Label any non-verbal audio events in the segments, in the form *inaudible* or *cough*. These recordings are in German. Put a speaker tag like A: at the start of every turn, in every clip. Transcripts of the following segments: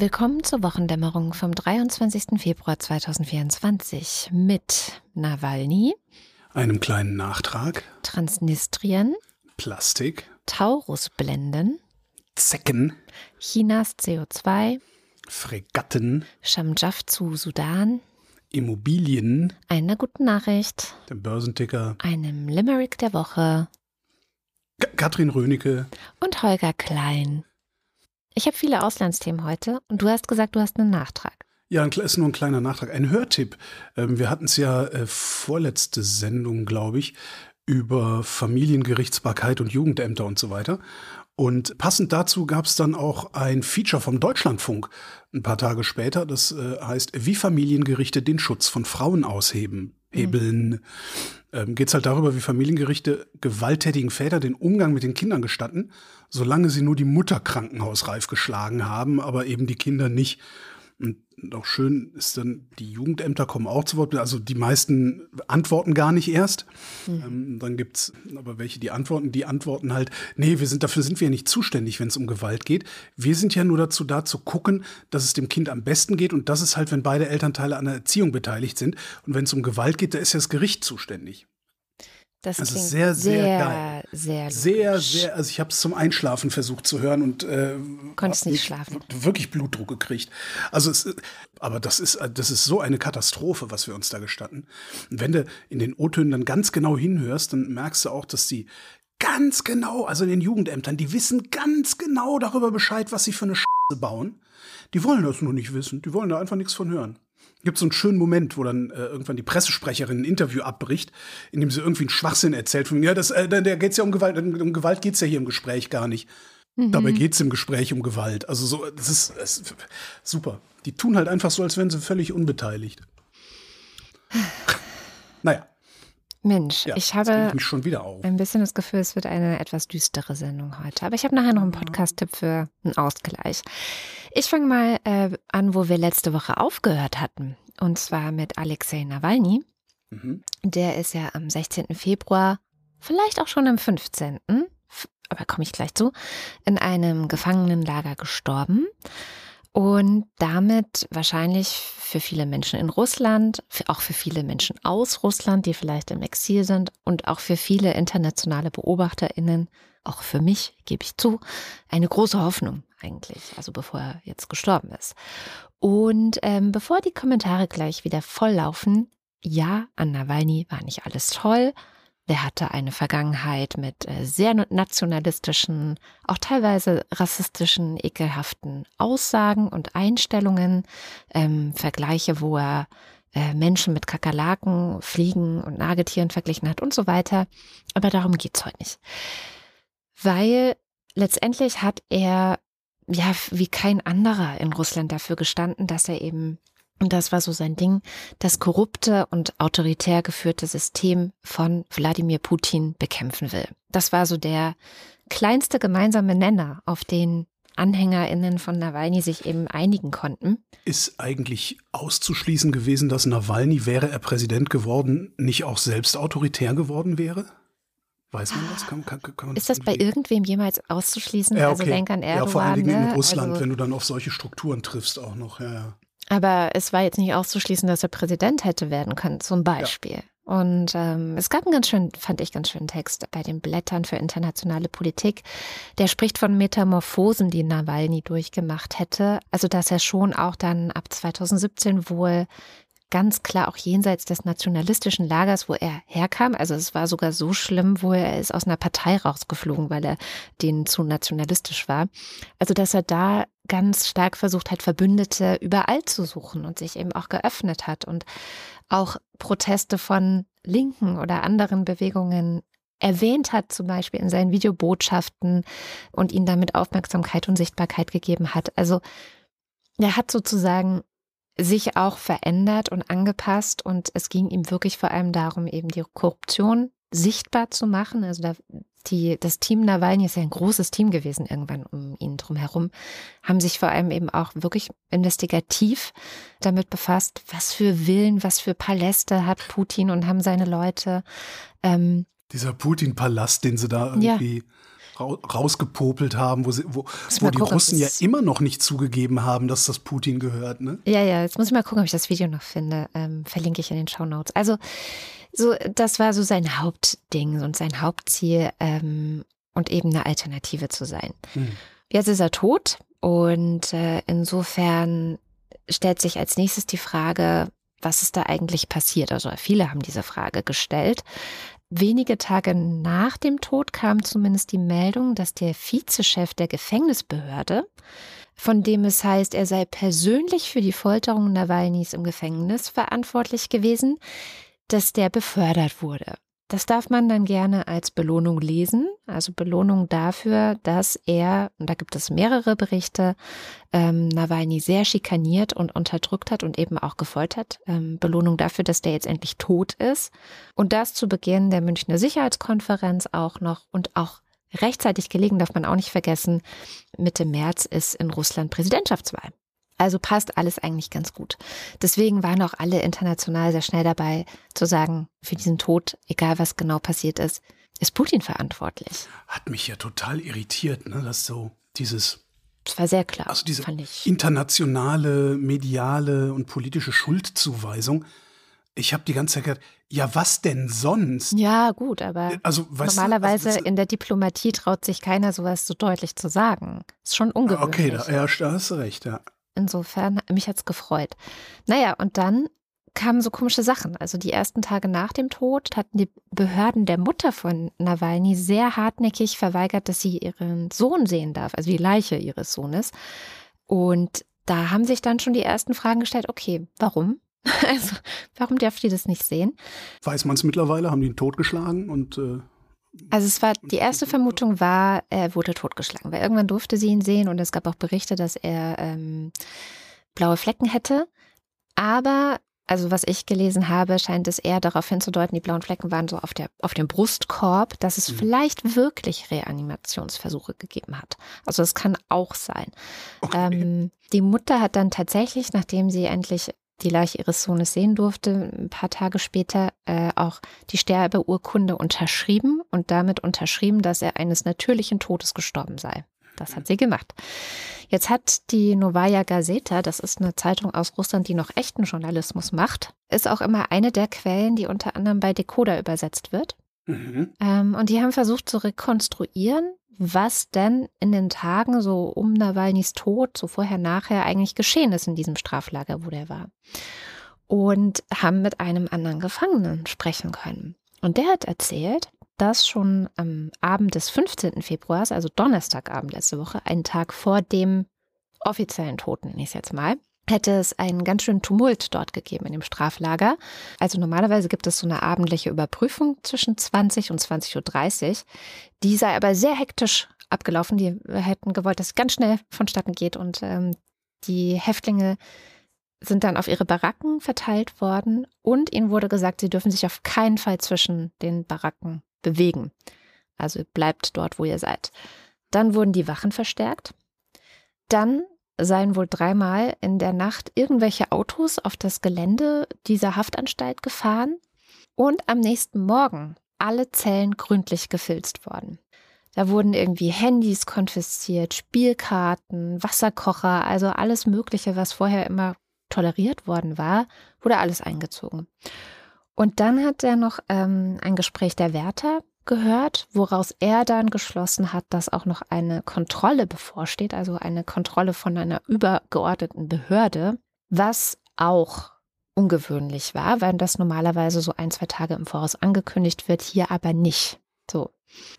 A: Willkommen zur Wochendämmerung vom 23. Februar 2024 mit Nawalny,
B: einem kleinen Nachtrag,
A: Transnistrien,
B: Plastik,
A: Taurusblenden,
B: Zecken,
A: Chinas CO2,
B: Fregatten,
A: Shamjaf zu Sudan,
B: Immobilien,
A: einer guten Nachricht,
B: dem Börsenticker,
A: einem Limerick der Woche.
B: Katrin Rönecke.
A: Und Holger Klein. Ich habe viele Auslandsthemen heute und du hast gesagt, du hast einen Nachtrag.
B: Ja, ist nur ein kleiner Nachtrag. Ein Hörtipp. Ähm, wir hatten es ja äh, vorletzte Sendung, glaube ich, über Familiengerichtsbarkeit und Jugendämter und so weiter. Und passend dazu gab es dann auch ein Feature vom Deutschlandfunk ein paar Tage später. Das äh, heißt, wie Familiengerichte den Schutz von Frauen ausheben. Hebeln. Ähm, Geht es halt darüber, wie Familiengerichte gewalttätigen Väter den Umgang mit den Kindern gestatten, solange sie nur die Mutter krankenhausreif geschlagen haben, aber eben die Kinder nicht. Und auch schön ist dann, die Jugendämter kommen auch zu Wort. Also die meisten antworten gar nicht erst. Mhm. Ähm, dann gibt's aber welche, die antworten, die antworten halt, nee, wir sind, dafür sind wir ja nicht zuständig, wenn es um Gewalt geht. Wir sind ja nur dazu da zu gucken, dass es dem Kind am besten geht. Und das ist halt, wenn beide Elternteile an der Erziehung beteiligt sind. Und wenn es um Gewalt geht, da ist ja das Gericht zuständig.
A: Das
B: also
A: klingt
B: sehr, sehr,
A: sehr,
B: geil.
A: sehr,
B: Sehr, sehr, also ich habe es zum Einschlafen versucht zu hören und äh,
A: Konntest nicht schlafen.
B: Wirklich Blutdruck gekriegt. Also es, aber das ist, das ist so eine Katastrophe, was wir uns da gestatten. Und wenn du in den O-Tönen dann ganz genau hinhörst, dann merkst du auch, dass die ganz genau, also in den Jugendämtern, die wissen ganz genau darüber Bescheid, was sie für eine Scheiße bauen. Die wollen das nur nicht wissen. Die wollen da einfach nichts von hören gibt so einen schönen Moment, wo dann äh, irgendwann die Pressesprecherin ein Interview abbricht, in dem sie irgendwie einen Schwachsinn erzählt. Von, ja, das, äh, da geht's ja um Gewalt. Um Gewalt geht's ja hier im Gespräch gar nicht.
A: Mhm.
B: Dabei geht's im Gespräch um Gewalt. Also so, das ist, das ist super. Die tun halt einfach so, als wären sie völlig unbeteiligt. *sighs* naja.
A: Mensch,
B: Ja,
A: ich habe
B: ich mich schon wieder auf.
A: ein bisschen das Gefühl, es wird eine etwas düstere Sendung heute. Aber ich habe nachher noch einen Podcast-Tipp für einen Ausgleich. Ich fange mal äh, an, wo wir letzte Woche aufgehört hatten. Und zwar mit Alexei Nawalny.
B: Mhm.
A: Der ist ja am 16. Februar, vielleicht auch schon am 15., f- aber komme ich gleich zu, in einem Gefangenenlager gestorben. Und damit wahrscheinlich für viele Menschen in Russland, auch für viele Menschen aus Russland, die vielleicht im Exil sind und auch für viele internationale BeobachterInnen, auch für mich, gebe ich zu, eine große Hoffnung eigentlich, also bevor er jetzt gestorben ist. Und ähm, bevor die Kommentare gleich wieder volllaufen, ja, an Nawalny war nicht alles toll. Der hatte eine Vergangenheit mit äh, sehr nationalistischen, auch teilweise rassistischen, ekelhaften Aussagen und Einstellungen, ähm, Vergleiche, wo er äh, Menschen mit Kakerlaken, Fliegen und Nagetieren verglichen hat und so weiter. Aber darum geht's heute nicht. Weil letztendlich hat er ja wie kein anderer in Russland dafür gestanden, dass er eben und das war so sein Ding, das korrupte und autoritär geführte System von Wladimir Putin bekämpfen will. Das war so der kleinste gemeinsame Nenner, auf den AnhängerInnen von Nawalny sich eben einigen konnten.
B: Ist eigentlich auszuschließen gewesen, dass Nawalny, wäre er Präsident geworden, nicht auch selbst autoritär geworden wäre? Weiß man das? Kann, kann, kann man
A: Ist das bei
B: irgendwie-
A: irgendwem jemals auszuschließen?
B: Ja,
A: Also
B: okay.
A: denk an Erdogan.
B: ja, vor allen Dingen in
A: ne?
B: Russland,
A: Also,
B: wenn du dann auf solche Strukturen triffst auch noch. Ja, ja.
A: Aber es war jetzt nicht auszuschließen, dass er Präsident hätte werden können, zum Beispiel. Und ähm, es gab einen ganz schön, fand ich ganz schönen Text bei den Blättern für internationale Politik. Der spricht von Metamorphosen, die Nawalny durchgemacht hätte. Also dass er schon auch dann ab 2017 wohl ganz klar auch jenseits des nationalistischen Lagers, wo er herkam. Also es war sogar so schlimm, wo er ist aus einer Partei rausgeflogen, weil er denen zu nationalistisch war. Also dass er da ganz stark versucht hat, Verbündete überall zu suchen und sich eben auch geöffnet hat und auch Proteste von Linken oder anderen Bewegungen erwähnt hat, zum Beispiel in seinen Videobotschaften und ihnen damit Aufmerksamkeit und Sichtbarkeit gegeben hat. Also er hat sozusagen sich auch verändert und angepasst und es ging ihm wirklich vor allem darum, eben die Korruption sichtbar zu machen. Also da, die, das Team Nawalny ist ja ein großes Team gewesen irgendwann um ihn drum herum, haben sich vor allem eben auch wirklich investigativ damit befasst, was für Villen, was für Paläste hat Putin und haben seine Leute. Ähm,
B: Dieser Putin-Palast, den sie da
A: Ja.
B: Rausgepopelt haben, wo, sie, wo, wo die gucken, Russen ja immer noch nicht zugegeben haben, dass das Putin gehört. Ne?
A: Ja, ja, jetzt muss ich mal gucken, ob ich das Video noch finde. Ähm, verlinke ich in den Show Notes. Also, so, das war so sein Hauptding und sein Hauptziel ähm, und eben eine Alternative zu sein. Hm. Jetzt ist er tot und äh, insofern stellt sich als nächstes die Frage, was ist da eigentlich passiert? Also viele haben diese Frage gestellt. Wenige Tage nach dem Tod kam zumindest die Meldung, dass der Vizechef der Gefängnisbehörde, von dem es heißt, er sei persönlich für die Folterung Nawalnys im Gefängnis verantwortlich gewesen, dass der befördert wurde. Das darf man dann gerne als Belohnung lesen, also Belohnung dafür, dass er, und da gibt es mehrere Berichte, ähm, Nawalny sehr schikaniert und unterdrückt hat und eben auch gefoltert. Ähm, Belohnung dafür, dass der jetzt endlich tot ist. Und das zu Beginn der Münchner Sicherheitskonferenz auch noch und auch rechtzeitig gelegen, darf man auch nicht vergessen, Mitte März ist in Russland Präsidentschaftswahl. Also passt alles eigentlich ganz gut. Deswegen waren auch alle international sehr schnell dabei zu sagen, für diesen Tod, egal was genau passiert ist, ist Putin verantwortlich.
B: Hat mich ja total irritiert, ne, dass so dieses
A: das war sehr klar.
B: Also diese internationale, mediale und politische Schuldzuweisung. Ich habe die ganze Zeit gedacht, ja, was denn sonst?
A: Ja, gut, aber also, normalerweise du, also, in der Diplomatie traut sich keiner sowas so deutlich zu sagen. Ist schon ungewöhnlich.
B: Okay, da, ja, da hast du recht, ja.
A: Insofern, mich hat's gefreut. Naja, und dann kamen so komische Sachen. Also die ersten Tage nach dem Tod hatten die Behörden der Mutter von Nawalny sehr hartnäckig verweigert, dass sie ihren Sohn sehen darf, also die Leiche ihres Sohnes. Und da haben sich dann schon die ersten Fragen gestellt, okay, warum? *laughs* Also, warum darf die das nicht sehen?
B: Weiß man es mittlerweile? Haben die ihn totgeschlagen und äh
A: also es war die erste Vermutung war, er wurde totgeschlagen, weil irgendwann durfte sie ihn sehen und es gab auch Berichte, dass er ähm, blaue Flecken hätte. Aber also was ich gelesen habe, scheint es eher darauf hinzudeuten, die blauen Flecken waren so auf, der, auf dem Brustkorb, dass es mhm. vielleicht wirklich Reanimationsversuche gegeben hat. Also das kann auch sein. Okay. Ähm, die Mutter hat dann tatsächlich, nachdem sie endlich die Leiche ihres Sohnes sehen durfte, ein paar Tage später äh, auch die Sterbeurkunde unterschrieben und damit unterschrieben, dass er eines natürlichen Todes gestorben sei. Das hat sie gemacht. Jetzt hat die Novaya Gazeta, das ist eine Zeitung aus Russland, die noch echten Journalismus macht, ist auch immer eine der Quellen, die unter anderem bei Decoder übersetzt wird. Mhm. Ähm, und die haben versucht zu rekonstruieren, was denn in den Tagen so um Nawalnys Tod, so vorher, nachher eigentlich geschehen ist in diesem Straflager, wo der war. Und haben mit einem anderen Gefangenen sprechen können. Und der hat erzählt, dass schon am Abend des 15. Februars, also Donnerstagabend letzte Woche, einen Tag vor dem offiziellen Toten, nenne ich es jetzt mal, hätte es einen ganz schönen Tumult dort gegeben in dem Straflager. Also normalerweise gibt es so eine abendliche Überprüfung zwischen 20 und 20.30 Uhr. Die sei aber sehr hektisch abgelaufen. Die hätten gewollt, dass es ganz schnell vonstatten geht und ähm, die Häftlinge sind dann auf ihre Baracken verteilt worden und ihnen wurde gesagt, sie dürfen sich auf keinen Fall zwischen den Baracken bewegen. Also bleibt dort, wo ihr seid. Dann wurden die Wachen verstärkt. Dann seien wohl dreimal in der Nacht irgendwelche Autos auf das Gelände dieser Haftanstalt gefahren und am nächsten Morgen alle Zellen gründlich gefilzt worden. Da wurden irgendwie Handys konfisziert, Spielkarten, Wasserkocher, also alles Mögliche, was vorher immer toleriert worden war, wurde alles eingezogen. Und dann hat er noch ähm, ein Gespräch der Wärter gehört, woraus er dann geschlossen hat, dass auch noch eine Kontrolle bevorsteht, also eine Kontrolle von einer übergeordneten Behörde, was auch ungewöhnlich war, weil das normalerweise so ein, zwei Tage im Voraus angekündigt wird, hier aber nicht. So.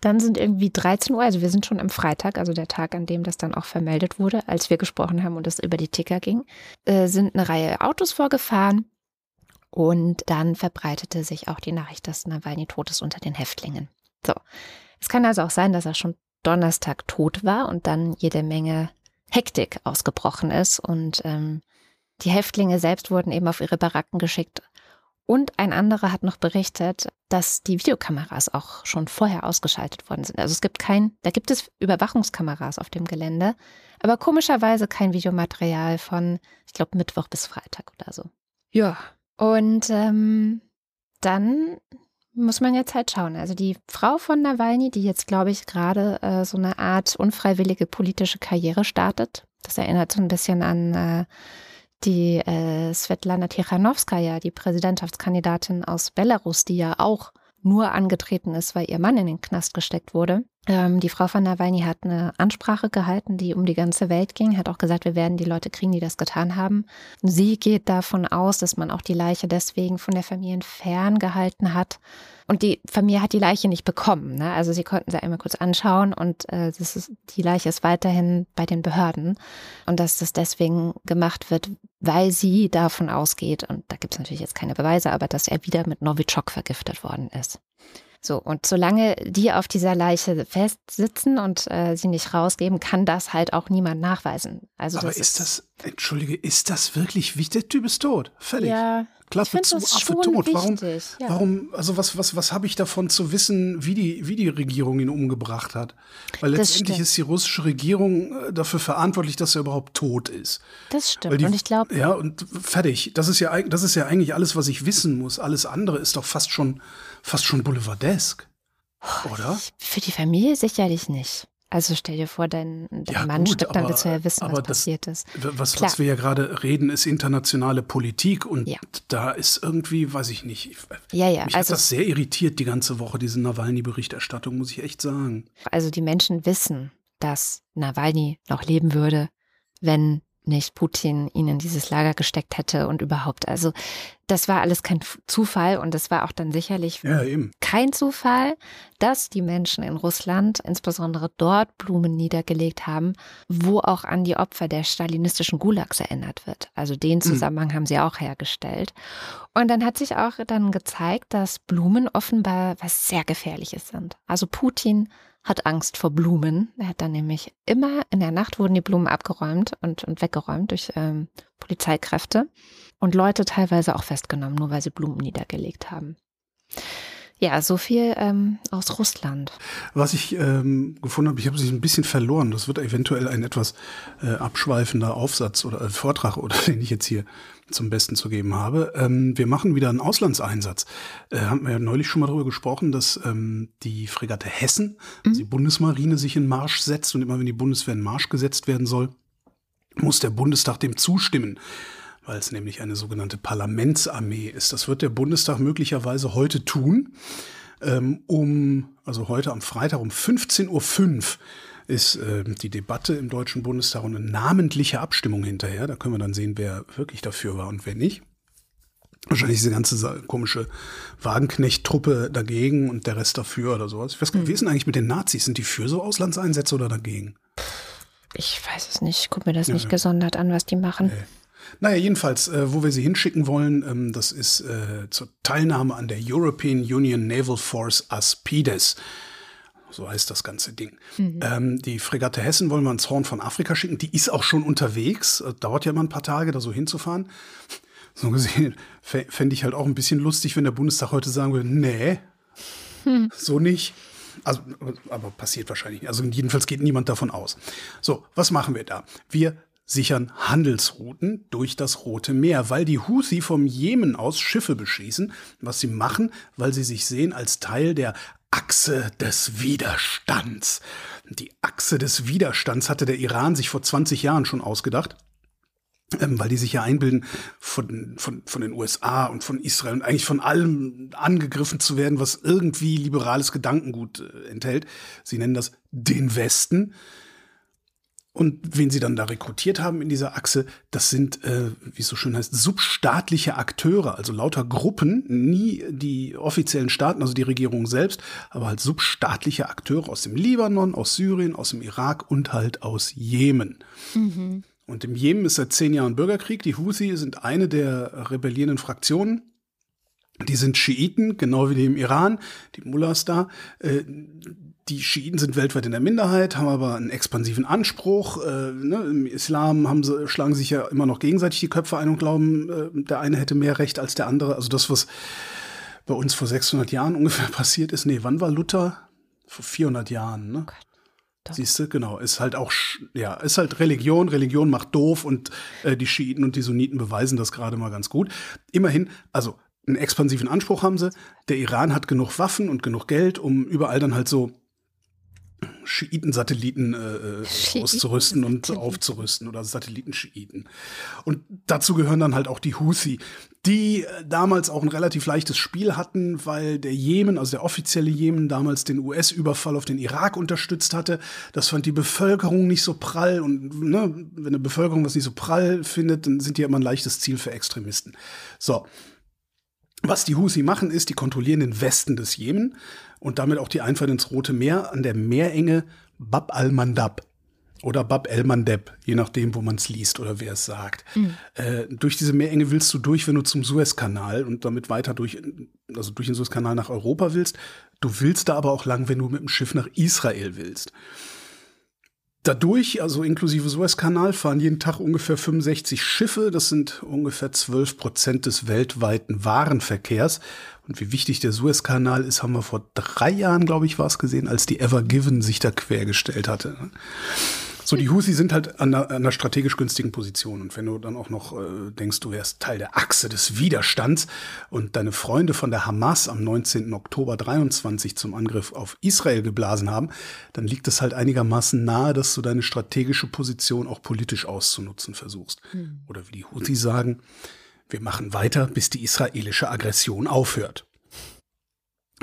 A: Dann sind irgendwie 13 Uhr, also wir sind schon am Freitag, also der Tag, an dem das dann auch vermeldet wurde, als wir gesprochen haben und es über die Ticker ging, äh, sind eine Reihe Autos vorgefahren und dann verbreitete sich auch die Nachricht, dass Nawalny tot ist unter den Häftlingen. So. Es kann also auch sein, dass er schon Donnerstag tot war und dann jede Menge Hektik ausgebrochen ist und ähm, die Häftlinge selbst wurden eben auf ihre Baracken geschickt. Und ein anderer hat noch berichtet, dass die Videokameras auch schon vorher ausgeschaltet worden sind. Also es gibt kein, da gibt es Überwachungskameras auf dem Gelände, aber komischerweise kein Videomaterial von, ich glaube, Mittwoch bis Freitag oder so. Ja, und ähm, dann muss man jetzt halt schauen. Also die Frau von Nawalny, die jetzt, glaube ich, gerade äh, so eine Art unfreiwillige politische Karriere startet. Das erinnert so ein bisschen an äh, die äh, Svetlana Tichanowskaja, die Präsidentschaftskandidatin aus Belarus, die ja auch nur angetreten ist, weil ihr Mann in den Knast gesteckt wurde. Ähm, die Frau von Nawalny hat eine Ansprache gehalten, die um die ganze Welt ging, hat auch gesagt, wir werden die Leute kriegen, die das getan haben. Sie geht davon aus, dass man auch die Leiche deswegen von der Familie ferngehalten hat. Und die Familie hat die Leiche nicht bekommen. Ne? Also sie konnten sie einmal kurz anschauen und äh, das ist, die Leiche ist weiterhin bei den Behörden. Und dass das deswegen gemacht wird, weil sie davon ausgeht, und da gibt es natürlich jetzt keine Beweise, aber dass er wieder mit Novichok vergiftet worden ist. So, und solange die auf dieser Leiche festsitzen und äh, sie nicht rausgeben, kann das halt auch niemand nachweisen. Also
B: Aber
A: das
B: ist das, entschuldige, ist das wirklich wichtig? Der Typ ist tot. Fertig.
A: Ja,
B: Klappe zu, Affe tot. Warum, ja. warum, also was, was, was habe ich davon zu wissen, wie die, wie die Regierung ihn umgebracht hat? Weil letztendlich ist die russische Regierung äh, dafür verantwortlich, dass er überhaupt tot ist.
A: Das stimmt.
B: Die,
A: und ich glaube.
B: Ja, und fertig. Das ist ja, das ist ja eigentlich alles, was ich wissen muss. Alles andere ist doch fast schon, fast schon boulevardesk. Oder?
A: Für die Familie sicherlich nicht. Also stell dir vor, dein, dein ja, Mann gut, stirbt, dann willst du ja wissen, was das, passiert ist.
B: Was, was, wir ja gerade reden, ist internationale Politik und ja. da ist irgendwie, weiß ich nicht.
A: Ja, ja.
B: Mich also, hat das sehr irritiert die ganze Woche, diese Nawalny-Berichterstattung, muss ich echt sagen.
A: Also die Menschen wissen, dass Nawalny noch leben würde, wenn nicht Putin ihn in dieses Lager gesteckt hätte und überhaupt. Also das war alles kein Zufall und es war auch dann sicherlich
B: ja,
A: kein Zufall, dass die Menschen in Russland insbesondere dort Blumen niedergelegt haben, wo auch an die Opfer der stalinistischen Gulags erinnert wird. Also den mhm. Zusammenhang mhm. haben sie auch hergestellt. Und dann hat sich auch dann gezeigt, dass Blumen offenbar was sehr Gefährliches sind. Also Putin hat Angst vor Blumen. Er hat dann nämlich immer in der Nacht wurden die Blumen abgeräumt und, und weggeräumt durch ähm, Polizeikräfte und Leute teilweise auch festgenommen, nur weil sie Blumen niedergelegt haben. Ja, so viel ähm, aus Russland.
B: Was ich ähm, gefunden habe, ich habe sich ein bisschen verloren. Das wird eventuell ein etwas äh, abschweifender Aufsatz oder äh, Vortrag oder *laughs* den ich jetzt hier zum Besten zu geben habe. Ähm, wir machen wieder einen Auslandseinsatz. Äh, haben wir ja neulich schon mal darüber gesprochen, dass ähm, die Fregatte Hessen, mhm. also die Bundesmarine, sich in Marsch setzt und immer wenn die Bundeswehr in Marsch gesetzt werden soll, muss der Bundestag dem zustimmen weil es nämlich eine sogenannte Parlamentsarmee ist. Das wird der Bundestag möglicherweise heute tun, ähm, um, also heute am Freitag um 15.05 Uhr ist äh, die Debatte im Deutschen Bundestag und eine namentliche Abstimmung hinterher. Da können wir dann sehen, wer wirklich dafür war und wer nicht. Wahrscheinlich diese ganze komische Wagenknecht-Truppe dagegen und der Rest dafür oder sowas. Ich weiß gar nicht, wie ist denn eigentlich mit den Nazis? Sind die für so Auslandseinsätze oder dagegen?
A: Ich weiß es nicht. Ich gucke mir das ja, nicht gesondert an, was die machen. Nee.
B: Naja, jedenfalls, äh, wo wir sie hinschicken wollen, ähm, das ist äh, zur Teilnahme an der European Union Naval Force Aspides. So heißt das ganze Ding. Mhm. Ähm, die Fregatte Hessen wollen wir ans Horn von Afrika schicken. Die ist auch schon unterwegs. Äh, dauert ja immer ein paar Tage, da so hinzufahren. So gesehen *laughs* fände ich halt auch ein bisschen lustig, wenn der Bundestag heute sagen würde, nee, hm. *laughs* so nicht. Also, aber passiert wahrscheinlich nicht. Also jedenfalls geht niemand davon aus. So, was machen wir da? Wir sichern Handelsrouten durch das Rote Meer, weil die Houthi vom Jemen aus Schiffe beschießen, was sie machen, weil sie sich sehen als Teil der Achse des Widerstands. Die Achse des Widerstands hatte der Iran sich vor 20 Jahren schon ausgedacht. Ähm, weil die sich ja einbilden, von, von, von den USA und von Israel und eigentlich von allem angegriffen zu werden, was irgendwie liberales Gedankengut äh, enthält. Sie nennen das den Westen. Und wen sie dann da rekrutiert haben in dieser Achse, das sind, äh, wie es so schön heißt, substaatliche Akteure, also lauter Gruppen, nie die offiziellen Staaten, also die Regierung selbst, aber halt substaatliche Akteure aus dem Libanon, aus Syrien, aus dem Irak und halt aus Jemen. Mhm. Und im Jemen ist seit zehn Jahren Bürgerkrieg. Die Houthi sind eine der rebellierenden Fraktionen. Die sind Schiiten, genau wie die im Iran, die Mullahs da. Äh, die Schiiten sind weltweit in der Minderheit, haben aber einen expansiven Anspruch. Äh, ne? Im Islam haben sie, schlagen sich ja immer noch gegenseitig die Köpfe ein und glauben, äh, der eine hätte mehr Recht als der andere. Also das, was bei uns vor 600 Jahren *laughs* ungefähr passiert ist. Nee, wann war Luther? Vor 400 Jahren, ne? Oh Siehst du, genau, ist halt auch, ja, ist halt Religion, Religion macht doof und äh, die Schiiten und die Sunniten beweisen das gerade mal ganz gut. Immerhin, also einen expansiven Anspruch haben sie. Der Iran hat genug Waffen und genug Geld, um überall dann halt so Schiiten-Satelliten äh, äh auszurüsten und aufzurüsten oder Satelliten-Schiiten. Und dazu gehören dann halt auch die Houthi, die äh, damals auch ein relativ leichtes Spiel hatten, weil der Jemen, also der offizielle Jemen, damals den US-Überfall auf den Irak unterstützt hatte. Das fand die Bevölkerung nicht so prall und ne, wenn eine Bevölkerung das nicht so prall findet, dann sind die immer ein leichtes Ziel für Extremisten. So. Was die Houthi machen, ist, die kontrollieren den Westen des Jemen und damit auch die Einfahrt ins Rote Meer an der Meerenge Bab al-Mandab oder Bab el-Mandeb, je nachdem, wo man es liest oder wer es sagt. Mhm. Äh, durch diese Meerenge willst du durch, wenn du zum Suezkanal und damit weiter durch, also durch den Suezkanal nach Europa willst. Du willst da aber auch lang, wenn du mit dem Schiff nach Israel willst. Dadurch, also inklusive Suezkanal, fahren jeden Tag ungefähr 65 Schiffe. Das sind ungefähr 12 Prozent des weltweiten Warenverkehrs. Und wie wichtig der Suezkanal ist, haben wir vor drei Jahren, glaube ich, war es gesehen, als die Ever Given sich da quergestellt hatte. So, die Husi sind halt an einer, einer, strategisch günstigen Position. Und wenn du dann auch noch äh, denkst, du wärst Teil der Achse des Widerstands und deine Freunde von der Hamas am 19. Oktober 23 zum Angriff auf Israel geblasen haben, dann liegt es halt einigermaßen nahe, dass du deine strategische Position auch politisch auszunutzen versuchst. Hm. Oder wie die Houthi sagen, wir machen weiter, bis die israelische Aggression aufhört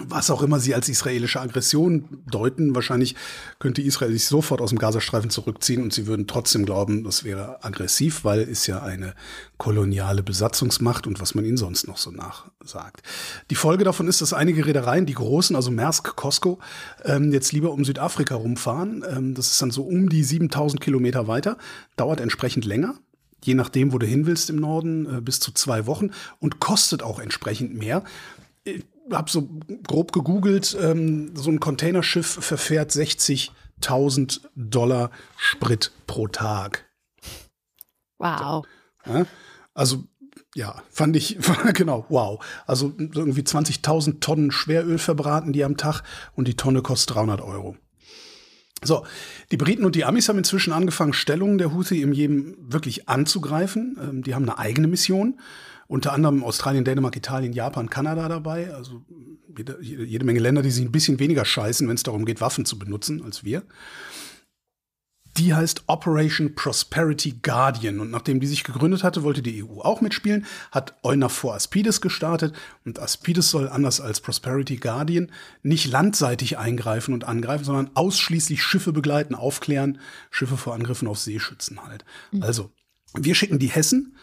B: was auch immer sie als israelische Aggression deuten. Wahrscheinlich könnte Israel sich sofort aus dem Gazastreifen zurückziehen und sie würden trotzdem glauben, das wäre aggressiv, weil es ja eine koloniale Besatzungsmacht und was man ihnen sonst noch so nachsagt. Die Folge davon ist, dass einige Reedereien, die großen, also Maersk, Costco, ähm, jetzt lieber um Südafrika rumfahren. Ähm, das ist dann so um die 7000 Kilometer weiter, dauert entsprechend länger je nachdem, wo du hin willst im Norden, äh, bis zu zwei Wochen und kostet auch entsprechend mehr habe so grob gegoogelt, ähm, so ein Containerschiff verfährt 60.000 Dollar Sprit pro Tag.
A: Wow.
B: Ja, also ja, fand ich, *laughs* genau, wow. Also irgendwie 20.000 Tonnen Schweröl verbraten die am Tag und die Tonne kostet 300 Euro. So, die Briten und die Amis haben inzwischen angefangen, Stellungen der Houthi im Jemen wirklich anzugreifen. Ähm, die haben eine eigene Mission unter anderem Australien, Dänemark, Italien, Japan, Kanada dabei. Also jede, jede Menge Länder, die sich ein bisschen weniger scheißen, wenn es darum geht, Waffen zu benutzen als wir. Die heißt Operation Prosperity Guardian. Und nachdem die sich gegründet hatte, wollte die EU auch mitspielen, hat EUNAVFOR Aspides gestartet. Und Aspides soll anders als Prosperity Guardian nicht landseitig eingreifen und angreifen, sondern ausschließlich Schiffe begleiten, aufklären, Schiffe vor Angriffen auf See schützen halt. Mhm. Also, wir schicken die Hessen,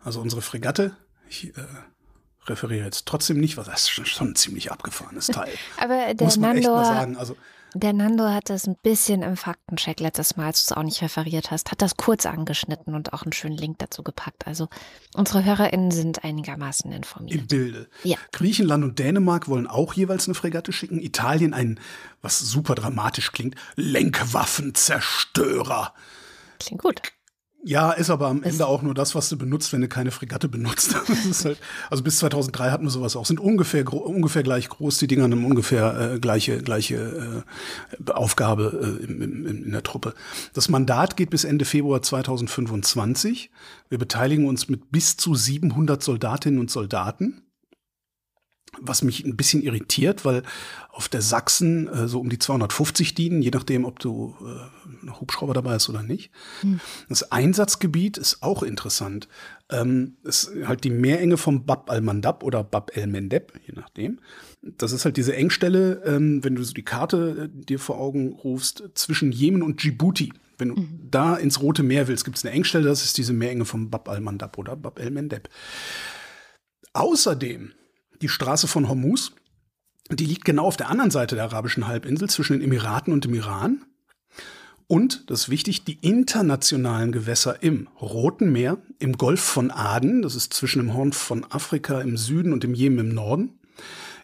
B: also unsere Fregatte, ich äh, referiere jetzt trotzdem nicht, weil das ist schon ein ziemlich abgefahrenes *laughs* Teil.
A: Aber der Muss man Nando, echt mal sagen. Also, der Nando hat das ein bisschen im Faktencheck letztes Mal, als du es auch nicht referiert hast, hat das kurz angeschnitten und auch einen schönen Link dazu gepackt. Also unsere HörerInnen sind einigermaßen informiert.
B: Im Bilde. Ja. Griechenland und Dänemark wollen auch jeweils eine Fregatte schicken. Italien ein, was super dramatisch klingt, Lenkwaffenzerstörer.
A: Klingt gut.
B: Ja, ist aber am Ende auch nur das, was du benutzt, wenn du keine Fregatte benutzt. *laughs* halt, also bis 2003 hatten wir sowas auch. Sind ungefähr ungefähr gleich groß. Die Dinger haben ungefähr äh, gleiche gleiche äh, Aufgabe äh, in, in, in der Truppe. Das Mandat geht bis Ende Februar 2025. Wir beteiligen uns mit bis zu 700 Soldatinnen und Soldaten was mich ein bisschen irritiert, weil auf der Sachsen äh, so um die 250 dienen, je nachdem, ob du äh, noch Hubschrauber dabei hast oder nicht. Hm. Das Einsatzgebiet ist auch interessant. Ähm, ist halt die Meerenge vom Bab al-Mandab oder Bab el-Mendeb, je nachdem. Das ist halt diese Engstelle, ähm, wenn du so die Karte äh, dir vor Augen rufst, zwischen Jemen und Djibouti. Wenn du mhm. da ins Rote Meer willst, gibt es eine Engstelle, das ist diese Meerenge vom Bab al-Mandab oder Bab el-Mendeb. Außerdem die Straße von Hormuz. Die liegt genau auf der anderen Seite der arabischen Halbinsel zwischen den Emiraten und dem Iran. Und, das ist wichtig, die internationalen Gewässer im Roten Meer, im Golf von Aden, das ist zwischen dem Horn von Afrika im Süden und dem Jemen im Norden,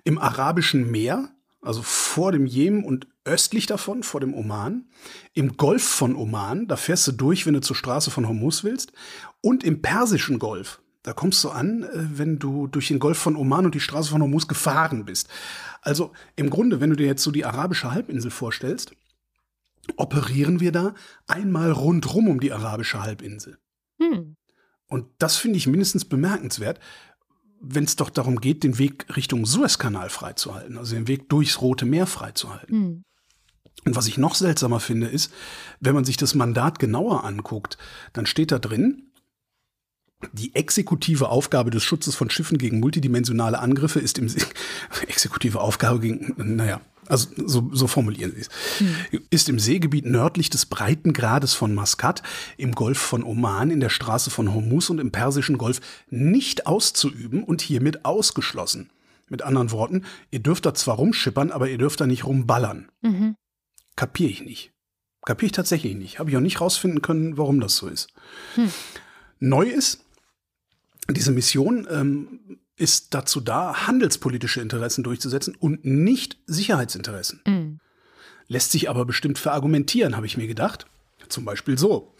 B: im Arabischen Meer, also vor dem Jemen und östlich davon, vor dem Oman, im Golf von Oman, da fährst du durch, wenn du zur Straße von Hormuz willst, und im Persischen Golf, da kommst du an, äh, wenn du durch den Golf von Oman und die Straße von Hormuz gefahren bist. Also im Grunde, wenn du dir jetzt so die arabische Halbinsel vorstellst, operieren wir da einmal rundrum um die arabische Halbinsel. Hm. Und das finde ich mindestens bemerkenswert, wenn es doch darum geht, den Weg Richtung Suezkanal freizuhalten, also den Weg durchs Rote Meer freizuhalten. Mhm. Und was ich noch seltsamer finde, ist, wenn man sich das Mandat genauer anguckt, dann steht da drin, die exekutive Aufgabe des Schutzes von Schiffen gegen multidimensionale Angriffe ist im *laughs* exekutive Aufgabe gegen, naja, also so, so formulieren sie es, hm. ist im Seegebiet nördlich des Breitengrades von Maskat, im Golf von Oman, in der Straße von Hormuz und im Persischen Golf nicht auszuüben und hiermit ausgeschlossen. Mit anderen Worten, ihr dürft da zwar rumschippern, aber ihr dürft da nicht rumballern. Mhm. Kapiere ich nicht. Kapiere ich tatsächlich nicht. Habe ich auch nicht rausfinden können, warum das so ist. Hm. Neu ist, diese Mission ähm, ist dazu da, handelspolitische Interessen durchzusetzen und nicht Sicherheitsinteressen. Mhm. Lässt sich aber bestimmt verargumentieren, habe ich mir gedacht. Zum Beispiel so.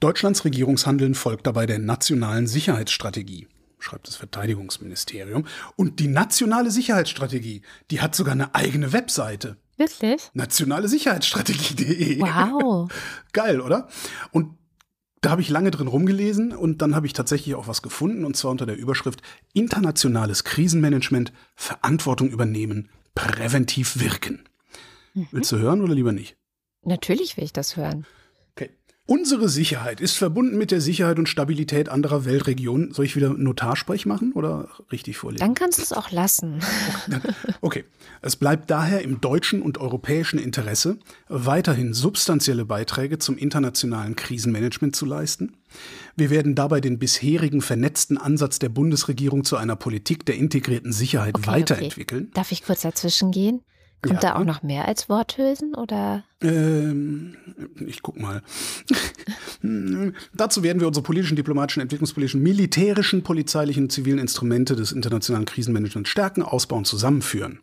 B: Deutschlands Regierungshandeln folgt dabei der nationalen Sicherheitsstrategie, schreibt das Verteidigungsministerium. Und die nationale Sicherheitsstrategie, die hat sogar eine eigene Webseite.
A: Wirklich?
B: Nationale Sicherheitsstrategie.de.
A: Wow. *laughs*
B: Geil, oder? Und da habe ich lange drin rumgelesen und dann habe ich tatsächlich auch was gefunden und zwar unter der Überschrift Internationales Krisenmanagement, Verantwortung übernehmen, präventiv wirken. Mhm. Willst du hören oder lieber nicht?
A: Natürlich will ich das hören.
B: Unsere Sicherheit ist verbunden mit der Sicherheit und Stabilität anderer Weltregionen. Soll ich wieder Notarsprech machen oder richtig vorlesen?
A: Dann kannst du es auch lassen.
B: Okay. Es bleibt daher im deutschen und europäischen Interesse, weiterhin substanzielle Beiträge zum internationalen Krisenmanagement zu leisten. Wir werden dabei den bisherigen vernetzten Ansatz der Bundesregierung zu einer Politik der integrierten Sicherheit okay, weiterentwickeln. Okay.
A: Darf ich kurz dazwischen gehen? Kommt ja. da auch noch mehr als Worthülsen oder?
B: Ähm, ich guck mal. *laughs* Dazu werden wir unsere politischen, diplomatischen, entwicklungspolitischen, militärischen, polizeilichen und zivilen Instrumente des internationalen Krisenmanagements stärken, ausbauen, zusammenführen.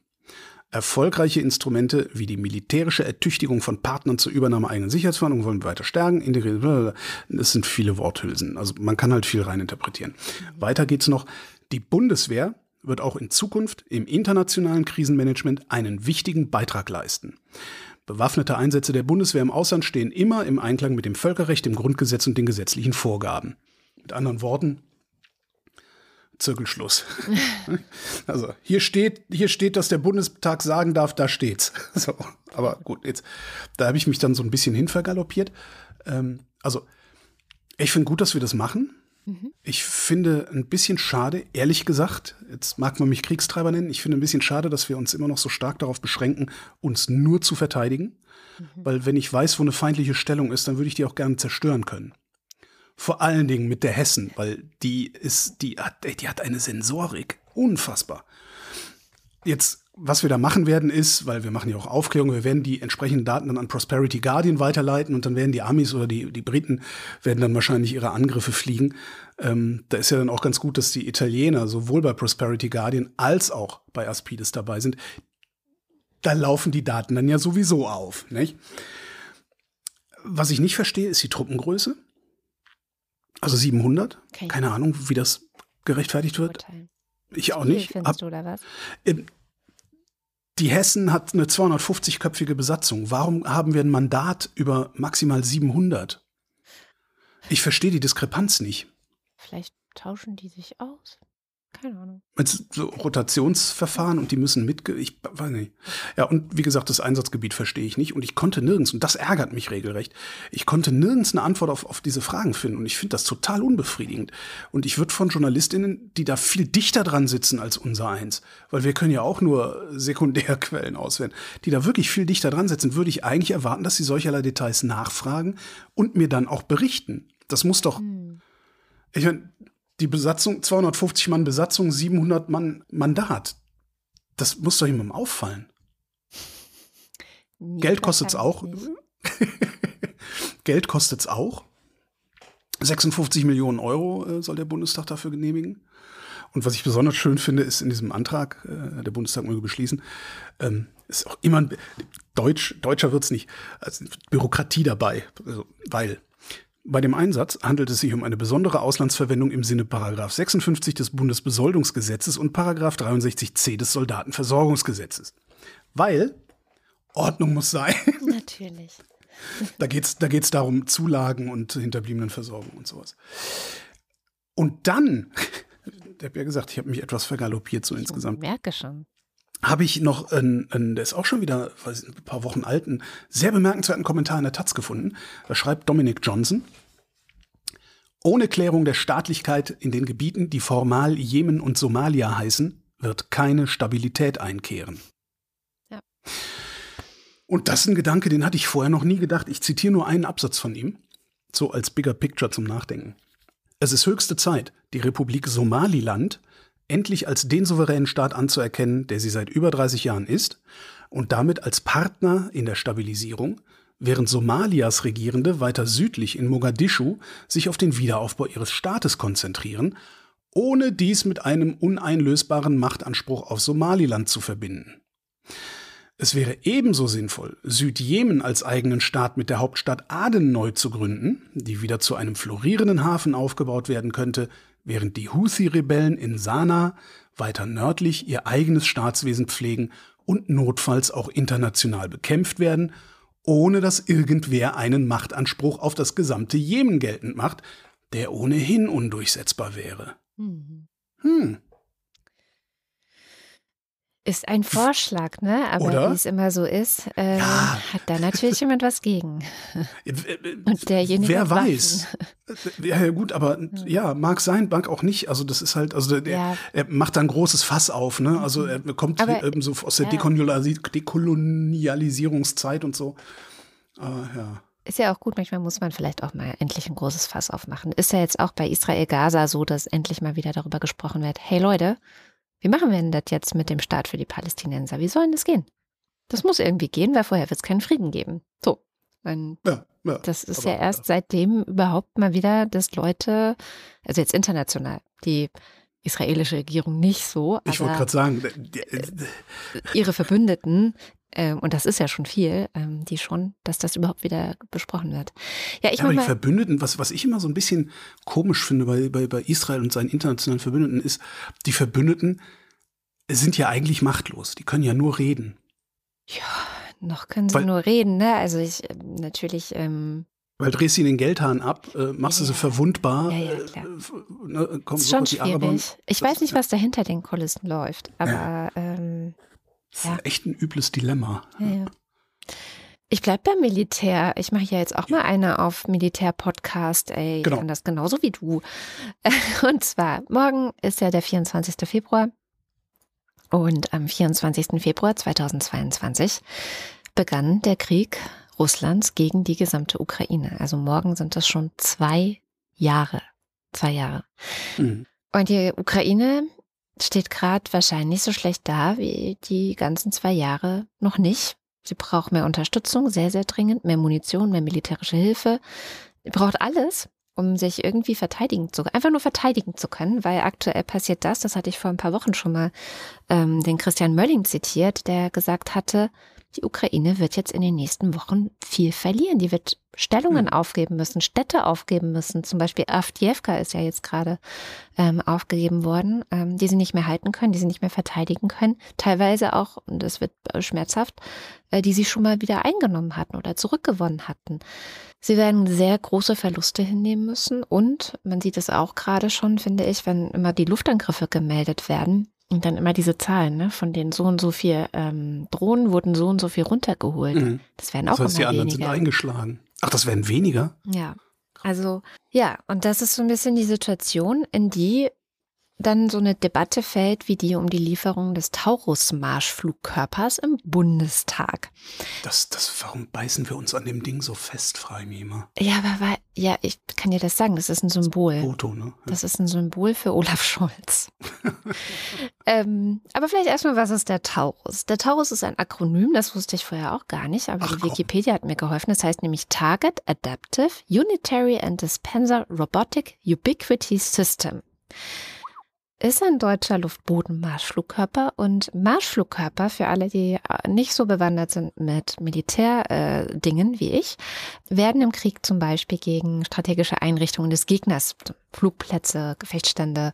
B: Erfolgreiche Instrumente wie die militärische Ertüchtigung von Partnern zur Übernahme eigener Sicherheitsverhandlungen wollen wir weiter stärken. Integriert, das sind viele Worthülsen. Also man kann halt viel reininterpretieren. Weiter geht's noch. Die Bundeswehr wird auch in Zukunft im internationalen Krisenmanagement einen wichtigen Beitrag leisten. Bewaffnete Einsätze der Bundeswehr im Ausland stehen immer im Einklang mit dem Völkerrecht, dem Grundgesetz und den gesetzlichen Vorgaben. Mit anderen Worten, Zirkelschluss. *laughs* also hier steht, hier steht, dass der Bundestag sagen darf, da steht's. *laughs* So, aber gut, jetzt, da habe ich mich dann so ein bisschen hinvergaloppiert. Ähm, also, ich finde gut, dass wir das machen. Mhm. Ich finde ein bisschen schade, ehrlich gesagt, jetzt mag man mich Kriegstreiber nennen, ich finde ein bisschen schade, dass wir uns immer noch so stark darauf beschränken, uns nur zu verteidigen. Mhm. Weil wenn ich weiß, wo eine feindliche Stellung ist, dann würde ich die auch gerne zerstören können. Vor allen Dingen mit der Hessen, weil die ist, die hat, die hat eine Sensorik. Unfassbar. Jetzt was wir da machen werden, ist, weil wir machen ja auch Aufklärung, wir werden die entsprechenden Daten dann an Prosperity Guardian weiterleiten und dann werden die Amis oder die, die Briten werden dann wahrscheinlich ihre Angriffe fliegen. Ähm, da ist ja dann auch ganz gut, dass die Italiener sowohl bei Prosperity Guardian als auch bei Aspides dabei sind. Da laufen die Daten dann ja sowieso auf. Nicht? Was ich nicht verstehe, ist die Truppengröße. Also 700. Okay. Keine Ahnung, wie das gerechtfertigt wird. Ich auch nicht.
A: Findest du, oder was?
B: Ähm, die Hessen hat eine 250-köpfige Besatzung. Warum haben wir ein Mandat über maximal 700? Ich verstehe die Diskrepanz nicht.
A: Vielleicht tauschen die sich aus. Keine Ahnung.
B: So Rotationsverfahren und die müssen mitge... Ich weiß nicht. Ja, und wie gesagt, das Einsatzgebiet verstehe ich nicht. Und ich konnte nirgends, und das ärgert mich regelrecht, ich konnte nirgends eine Antwort auf, auf diese Fragen finden. Und ich finde das total unbefriedigend. Und ich würde von JournalistInnen, die da viel dichter dran sitzen als unser eins, weil wir können ja auch nur Sekundärquellen auswählen, die da wirklich viel dichter dran sitzen, würde ich eigentlich erwarten, dass sie solcherlei Details nachfragen und mir dann auch berichten. Das muss doch. Hm. Ich meine, die Besatzung, 250 Mann Besatzung, 700 Mann Mandat. Das muss doch jemandem auffallen. Nee, Geld kostet es auch. *laughs* Geld kostet es auch. 56 Millionen Euro äh, soll der Bundestag dafür genehmigen. Und was ich besonders schön finde, ist in diesem Antrag, äh, der Bundestag möge beschließen, ähm, ist auch immer ein Deutsch, Deutscher wird's nicht, also Bürokratie dabei, also, weil bei dem Einsatz handelt es sich um eine besondere Auslandsverwendung im Sinne Paragraph 56 des Bundesbesoldungsgesetzes und Paragraph 63c des Soldatenversorgungsgesetzes. Weil Ordnung muss sein. *laughs*
A: Natürlich.
B: Da geht es da geht's darum, Zulagen und Hinterbliebenenversorgung und sowas. Und dann, *laughs* Ich habe ja gesagt, ich habe mich etwas vergaloppiert so
A: ich
B: insgesamt.
A: merke schon.
B: Habe ich noch einen, einen, der ist auch schon wieder weiß nicht, ein paar Wochen alt, einen sehr bemerkenswerten Kommentar in der Taz gefunden. Da schreibt Dominic Johnson. Ohne Klärung der Staatlichkeit in den Gebieten, die formal Jemen und Somalia heißen, wird keine Stabilität einkehren.
A: Ja.
B: Und das ist ein Gedanke, den hatte ich vorher noch nie gedacht. Ich zitiere nur einen Absatz von ihm, so als Bigger Picture zum Nachdenken. Es ist höchste Zeit, die Republik Somaliland endlich als den souveränen Staat anzuerkennen, der sie seit über 30 Jahren ist, und damit als Partner in der Stabilisierung, während Somalias Regierende weiter südlich in Mogadischu sich auf den Wiederaufbau ihres Staates konzentrieren, ohne dies mit einem uneinlösbaren Machtanspruch auf Somaliland zu verbinden. Es wäre ebenso sinnvoll, Südjemen als eigenen Staat mit der Hauptstadt Aden neu zu gründen, die wieder zu einem florierenden Hafen aufgebaut werden könnte, während die Houthi-Rebellen in Sanaa weiter nördlich ihr eigenes Staatswesen pflegen und notfalls auch international bekämpft werden, ohne dass irgendwer einen Machtanspruch auf das gesamte Jemen geltend macht, der ohnehin undurchsetzbar wäre.
A: Mhm.
B: Hm.
A: Ist ein Vorschlag, ne? Aber wie es immer so ist, äh,
B: Ja.
A: hat da natürlich jemand was gegen.
B: Äh, äh,
A: Und derjenige
B: Wer weiß. Ja, ja, gut, aber ja, mag sein, mag auch nicht. Also das ist halt, also der,
A: Ja.
B: er macht da ein großes Fass auf, ne? Also er kommt
A: Aber-
B: eben so aus der Dekolonialisierungszeit und so. Aber ja.
A: Ist ja auch gut, manchmal muss man vielleicht auch mal endlich ein großes Fass aufmachen. Ist ja jetzt auch bei Israel-Gaza so, dass endlich mal wieder darüber gesprochen wird. Hey Leute, wie machen wir denn das jetzt mit dem Staat für die Palästinenser? Wie soll denn das gehen? Das muss irgendwie gehen, weil vorher wird es keinen Frieden geben. So.
B: Ja, ja.
A: das ist
B: Aber-
A: ja erst seitdem überhaupt mal wieder, dass Leute, also jetzt international, die israelische Regierung nicht so,
B: Ich wollte gerade sagen, der-
A: ihre Verbündeten, ähm, und das ist ja schon viel, ähm, die schon, dass das überhaupt wieder besprochen wird. Ja, ich
B: ja, aber die Verbündeten, was, was ich immer so ein bisschen komisch finde bei, bei, bei Israel und seinen internationalen Verbündeten, ist, die Verbündeten sind ja eigentlich machtlos. Die können ja nur reden.
A: Ja, noch können sie
B: Weil-
A: nur reden, ne? Also ich ähm, natürlich, ähm,
B: Weil drehst du ihnen den Geldhahn ab, äh, machst du sie
A: Ja.
B: verwundbar,
A: Ja, ja,
B: äh,
A: klar.
B: f- ne,
A: ist schon schwierig. Ich weiß nicht, was da hinter den Kulissen läuft, aber ähm,
B: Das
A: Ja.
B: ist echt ein übles Dilemma.
A: ja, ja. Ich bleib beim Militär. Ich mache ja jetzt auch mal eine auf Militär-Podcast. Ey, ich
B: Genau.
A: kann das genauso wie du. *laughs* Und zwar, morgen ist ja der 24. Februar. Und am 24. Februar 2022 begann der Krieg Russlands gegen die gesamte Ukraine. Also morgen sind das schon zwei Jahre. Zwei Jahre.
B: Mhm.
A: Und die Ukraine steht gerade wahrscheinlich so schlecht da wie die ganzen zwei Jahre noch nicht. Sie braucht mehr Unterstützung, sehr, sehr dringend, mehr Munition, mehr militärische Hilfe. Sie braucht alles, um sich irgendwie verteidigen zu einfach nur verteidigen zu können, weil aktuell passiert das, das hatte ich vor ein paar Wochen schon mal ähm, den Christian Mölling zitiert, der gesagt hatte, die Ukraine wird jetzt in den nächsten Wochen viel verlieren. Die wird Stellungen
B: Hm.
A: aufgeben müssen, Städte aufgeben müssen. Zum Beispiel Avdiivka ist ja jetzt gerade ähm, aufgegeben worden, ähm, die sie nicht mehr halten können, die sie nicht mehr verteidigen können. Teilweise auch, und das wird äh, schmerzhaft, äh, die sie schon mal wieder eingenommen hatten oder zurückgewonnen hatten. Sie werden sehr große Verluste hinnehmen müssen und man sieht es auch gerade schon, finde ich, wenn immer die Luftangriffe gemeldet werden und dann immer diese Zahlen, ne, von den so und so viel ähm, Drohnen wurden so und so viel runtergeholt.
B: Mhm.
A: Das werden auch
B: Das heißt, die
A: immer
B: anderen sind
A: weniger.
B: eingeschlagen. Ach, das werden weniger?
A: Ja, also ja, und das ist so ein bisschen die Situation, in die dann so eine Debatte fällt, wie die um die Lieferung des Taurus-Marschflugkörpers im Bundestag.
B: Das, das, warum beißen wir uns an dem Ding so fest, immer.
A: Ja, aber weil, ja, ich kann dir das sagen, das ist ein Symbol.
B: Foto, ne? Ja.
A: Das ist ein Symbol für Olaf Scholz. *laughs* ähm, aber vielleicht erstmal, was ist der Taurus? Der Taurus ist ein Akronym, das wusste ich vorher auch gar nicht, aber
B: Ach,
A: die
B: komm.
A: Wikipedia hat mir geholfen. Das heißt nämlich Target Adaptive Unitary and Dispenser Robotic Ubiquity System. Ist ein deutscher Luftboden-Marschflugkörper und Marschflugkörper, für alle, die äh, nicht so bewandert sind mit Militärdingen äh, wie ich, werden im Krieg zum Beispiel gegen strategische Einrichtungen des Gegners, Flugplätze, Gefechtsstände,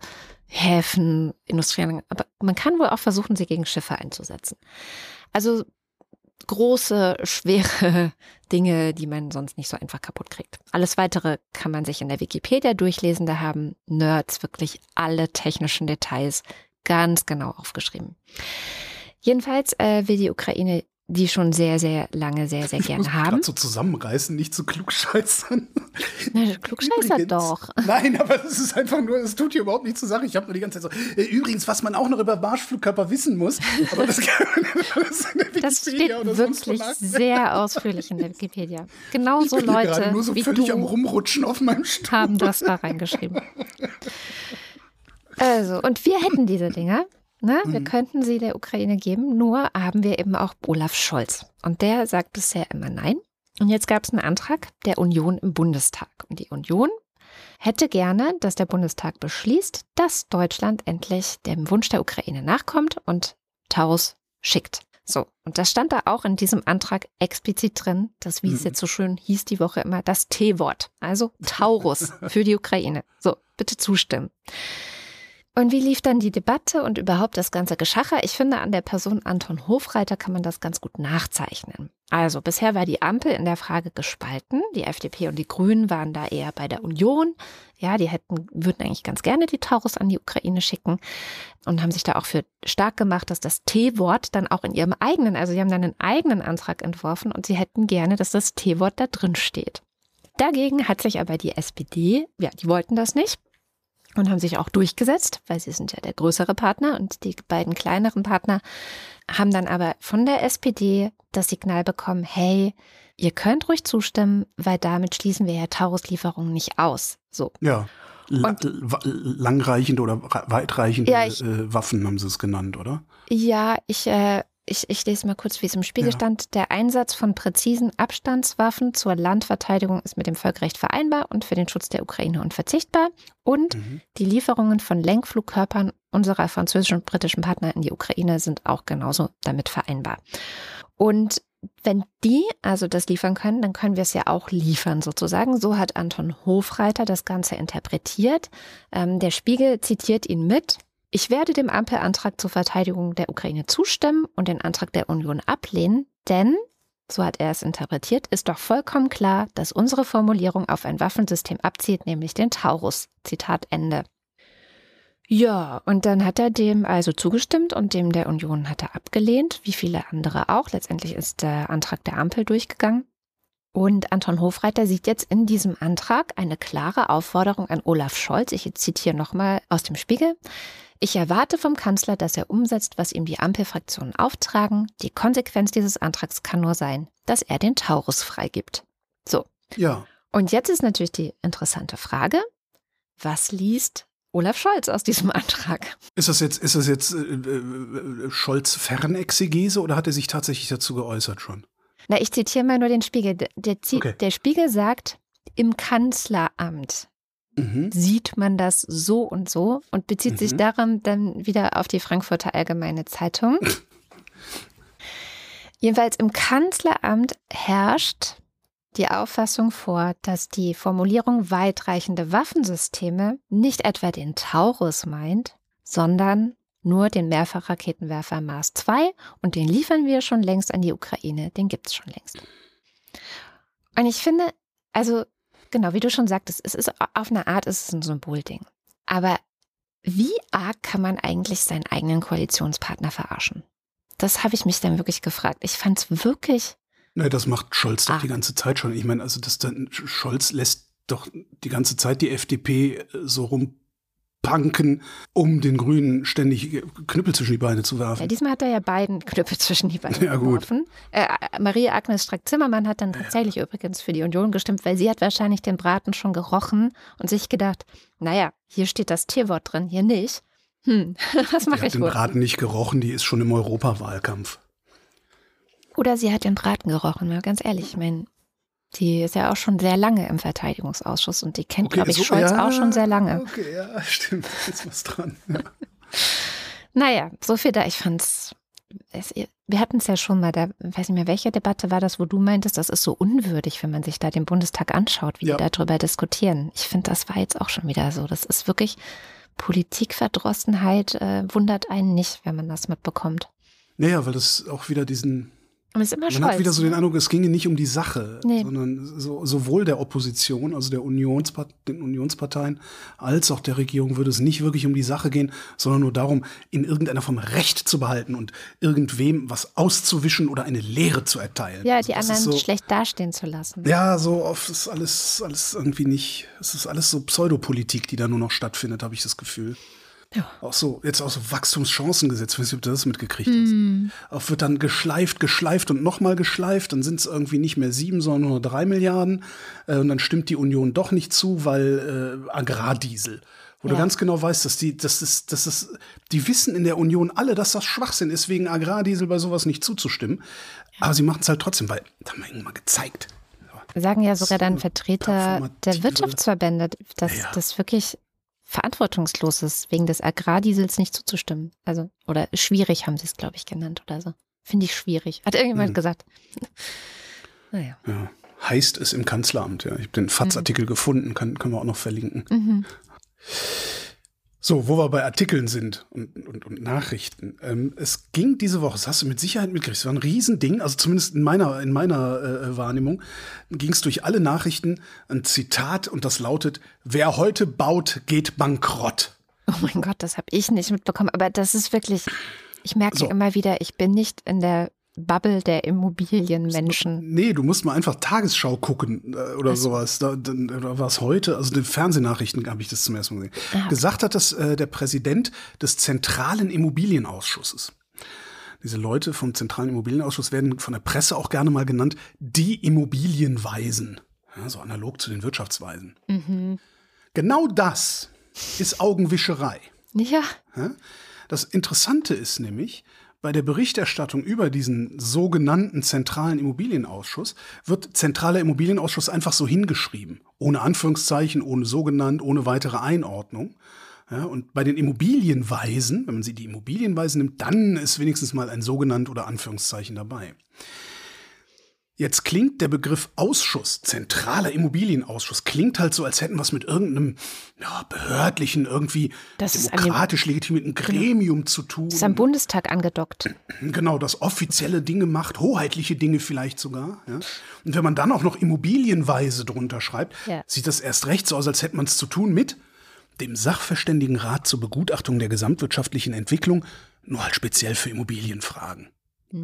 A: Häfen, Industrien, aber man kann wohl auch versuchen, sie gegen Schiffe einzusetzen. Also große, schwere *laughs* Dinge, die man sonst nicht so einfach kaputt kriegt. Alles weitere kann man sich in der Wikipedia durchlesen. Da haben Nerds wirklich alle technischen Details ganz genau aufgeschrieben. Jedenfalls äh, will die Ukraine die schon sehr, sehr lange, sehr, sehr gerne haben.
B: so zusammenreißen, nicht zu klugscheißern.
A: Na, klugscheißer doch.
B: Nein, aber es ist einfach nur, es tut hier überhaupt nicht zur Sache. Ich habe nur die ganze Zeit so, äh, übrigens, was man auch noch über Marschflugkörper wissen muss, aber das,
A: das, das steht wirklich sehr ausführlich in der Wikipedia. Genauso Leute
B: nur so
A: wie
B: völlig
A: du
B: am Rumrutschen auf meinem Stuhl.
A: haben das da reingeschrieben. Also, und wir hätten diese Dinger. Ne? Wir mhm. könnten sie der Ukraine geben, nur haben wir eben auch Olaf Scholz. Und der sagt bisher immer nein. Und jetzt gab es einen Antrag der Union im Bundestag. Und die Union hätte gerne, dass der Bundestag beschließt, dass Deutschland endlich dem Wunsch der Ukraine nachkommt und Taurus schickt. So, und das stand da auch in diesem Antrag explizit drin, das, wie es mhm. jetzt so schön hieß die Woche immer, das T-Wort, also Taurus *laughs* für die Ukraine. So, bitte zustimmen. Und wie lief dann die Debatte und überhaupt das ganze Geschacher? Ich finde, an der Person Anton Hofreiter kann man das ganz gut nachzeichnen. Also bisher war die Ampel in der Frage gespalten. Die FDP und die Grünen waren da eher bei der Union. Ja, die hätten, würden eigentlich ganz gerne die Taurus an die Ukraine schicken und haben sich da auch für stark gemacht, dass das T-Wort dann auch in ihrem eigenen, also sie haben dann einen eigenen Antrag entworfen und sie hätten gerne, dass das T-Wort da drin steht. Dagegen hat sich aber die SPD, ja, die wollten das nicht und haben sich auch durchgesetzt, weil sie sind ja der größere Partner und die beiden kleineren Partner haben dann aber von der SPD das Signal bekommen, hey, ihr könnt ruhig zustimmen, weil damit schließen wir ja Taurus-Lieferungen nicht aus. So.
B: Ja. Und, langreichende oder weitreichende ja, ich, äh, Waffen haben sie es genannt, oder?
A: Ja, ich äh, ich, ich lese mal kurz, wie es im Spiegel ja. stand. Der Einsatz von präzisen Abstandswaffen zur Landverteidigung ist mit dem Völkerrecht vereinbar und für den Schutz der Ukraine unverzichtbar. Und mhm. die Lieferungen von Lenkflugkörpern unserer französischen und britischen Partner in die Ukraine sind auch genauso damit vereinbar. Und wenn die also das liefern können, dann können wir es ja auch liefern sozusagen. So hat Anton Hofreiter das Ganze interpretiert. Ähm, der Spiegel zitiert ihn mit. Ich werde dem Ampelantrag zur Verteidigung der Ukraine zustimmen und den Antrag der Union ablehnen, denn, so hat er es interpretiert, ist doch vollkommen klar, dass unsere Formulierung auf ein Waffensystem abzielt, nämlich den Taurus. Zitat Ende. Ja, und dann hat er dem also zugestimmt und dem der Union hat er abgelehnt, wie viele andere auch. Letztendlich ist der Antrag der Ampel durchgegangen. Und Anton Hofreiter sieht jetzt in diesem Antrag eine klare Aufforderung an Olaf Scholz. Ich zitiere nochmal aus dem Spiegel. Ich erwarte vom Kanzler, dass er umsetzt, was ihm die Ampelfraktionen auftragen. Die Konsequenz dieses Antrags kann nur sein, dass er den Taurus freigibt. So.
B: Ja.
A: Und jetzt ist natürlich die interessante Frage, was liest Olaf Scholz aus diesem Antrag?
B: Ist das jetzt, ist das jetzt äh, äh, Scholz Fernexegese oder hat er sich tatsächlich dazu geäußert schon?
A: Na, ich zitiere mal nur den Spiegel. Der, der, okay. der Spiegel sagt, im Kanzleramt mhm. sieht man das so und so und bezieht mhm. sich daran dann wieder auf die Frankfurter Allgemeine Zeitung. *laughs* Jedenfalls im Kanzleramt herrscht die Auffassung vor, dass die Formulierung weitreichende Waffensysteme nicht etwa den Taurus meint, sondern nur den Mehrfachraketenwerfer Mars 2 und den liefern wir schon längst an die Ukraine, den gibt es schon längst. Und ich finde, also Genau, wie du schon sagtest, es ist auf eine Art ist es ein Symbolding. Aber wie arg kann man eigentlich seinen eigenen Koalitionspartner verarschen? Das habe ich mich dann wirklich gefragt. Ich fand es wirklich.
B: Ne, das macht Scholz doch die ganze Zeit schon. Ich meine, also das dann Scholz lässt doch die ganze Zeit die FDP so rum Panken, um den Grünen ständig Knüppel zwischen die Beine zu werfen.
A: Ja, diesmal hat er ja beiden Knüppel zwischen die Beine
B: ja, geworfen.
A: Äh, Maria Agnes Strack-Zimmermann hat dann tatsächlich ja. übrigens für die Union gestimmt, weil sie hat wahrscheinlich den Braten schon gerochen und sich gedacht, naja, hier steht das Tierwort drin, hier nicht. Hm, *laughs* was mache ich
B: wohl? Die hat den Braten nicht gerochen, die ist schon im Europawahlkampf.
A: Oder sie hat den Braten gerochen, mal ganz ehrlich. Ich meine, die ist ja auch schon sehr lange im Verteidigungsausschuss und die kennt, okay, glaube ich, so, Scholz ja, auch schon sehr lange.
B: Okay, ja, *laughs* stimmt. Ist was dran. Ja. *laughs*
A: naja, so viel da. Ich fand's. Es, wir hatten es ja schon mal, da weiß nicht mehr, welche Debatte war das, wo du meintest, das ist so unwürdig, wenn man sich da den Bundestag anschaut, wie ja. die darüber diskutieren. Ich finde, das war jetzt auch schon wieder so. Das ist wirklich Politikverdrossenheit, äh, wundert einen nicht, wenn man das mitbekommt.
B: Naja, weil das auch wieder diesen
A: Es ist immer
B: Man hat wieder so den Eindruck, es ginge nicht um die Sache,
A: Nee.
B: sondern so, sowohl der Opposition, also der Unionspart den Unionsparteien, als auch der Regierung würde es nicht wirklich um die Sache gehen, sondern nur darum, in irgendeiner Form Recht zu behalten und irgendwem was auszuwischen oder eine Lehre zu erteilen.
A: Ja,
B: Also
A: die
B: ist
A: anderen
B: so,
A: schlecht dastehen zu lassen.
B: Ja, so oft ist alles, alles irgendwie nicht, es ist alles so Pseudopolitik, die da nur noch stattfindet, habe ich das Gefühl.
A: Ja.
B: Auch so, jetzt auch so Wachstumschancengesetz, ich weiß nicht, ob du das mitgekriegt hast. Auch wird dann geschleift, geschleift und nochmal geschleift, dann sind es irgendwie nicht mehr sieben, sondern nur drei Milliarden. Äh, und dann stimmt die Union doch nicht zu, weil äh, Agrardiesel. Wo du
A: Ja.
B: ganz genau weißt, dass die, dass das, dass das, die wissen in der Union alle, dass das Schwachsinn ist, wegen Agrardiesel bei sowas nicht zuzustimmen. Aber sie machen es halt trotzdem, weil, das haben wir irgendwann mal gezeigt.
A: Sagen ja sogar dann Vertreter der Wirtschaftsverbände, dass
B: Ja.
A: das wirklich verantwortungslos ist, wegen des Agrardiesels nicht zuzustimmen. Also, oder schwierig haben sie es, glaube ich, genannt oder so. Finde ich schwierig. Hat irgendjemand
B: Mhm.
A: gesagt. *laughs* Naja.
B: Ja, heißt es im Kanzleramt. Ja. Ich habe den FATS-Artikel gefunden, kann, können wir auch noch verlinken.
A: Mhm.
B: So, wo wir bei Artikeln sind und, und, und Nachrichten. Ähm, es ging diese Woche, das hast du mit Sicherheit mitgekriegt, es war ein Riesending, also zumindest in meiner, in meiner äh, Wahrnehmung, ging es durch alle Nachrichten ein Zitat und das lautet, wer heute baut, geht bankrott.
A: Oh mein Gott, das habe ich nicht mitbekommen. Aber das ist wirklich, ich merke
B: So.
A: immer wieder, ich bin nicht in der Bubble der Immobilienmenschen.
B: Nee, du musst mal einfach Tagesschau gucken äh, oder sowas. Da, dann- oder was heute, also den Fernsehnachrichten habe ich das zum ersten Mal gesehen.
A: Ah.
B: Gesagt hat das äh, der Präsident des Zentralen Immobilienausschusses. Diese Leute vom Zentralen Immobilienausschuss werden von der Presse auch gerne mal genannt, die Immobilienweisen. Ja, so analog zu den Wirtschaftsweisen.
A: Mhm.
B: Genau das ist Augenwischerei.
A: Ja,
B: Ja? Das Interessante ist nämlich, bei der Berichterstattung über diesen sogenannten Zentralen Immobilienausschuss wird Zentraler Immobilienausschuss einfach so hingeschrieben. Ohne Anführungszeichen, ohne sogenannt, ohne weitere Einordnung. Ja, und bei den Immobilienweisen, wenn man sie die Immobilienweisen nimmt, dann ist wenigstens mal ein sogenannt oder Anführungszeichen dabei. Jetzt klingt der Begriff Ausschuss, zentraler Immobilienausschuss, klingt halt so, als hätten wir es mit irgendeinem ja, behördlichen, irgendwie
A: Das an dem-
B: demokratisch legitimierten Gremium zu tun.
A: das ist am Bundestag angedockt. *clears throat*
B: Genau, das offizielle Dinge macht, hoheitliche Dinge vielleicht sogar. Ja? Und wenn man dann auch noch Immobilienweise drunter schreibt,
A: Ja.
B: sieht das erst recht so aus, als hätte man es zu tun mit dem Sachverständigenrat zur Begutachtung der gesamtwirtschaftlichen Entwicklung, nur halt speziell für Immobilienfragen.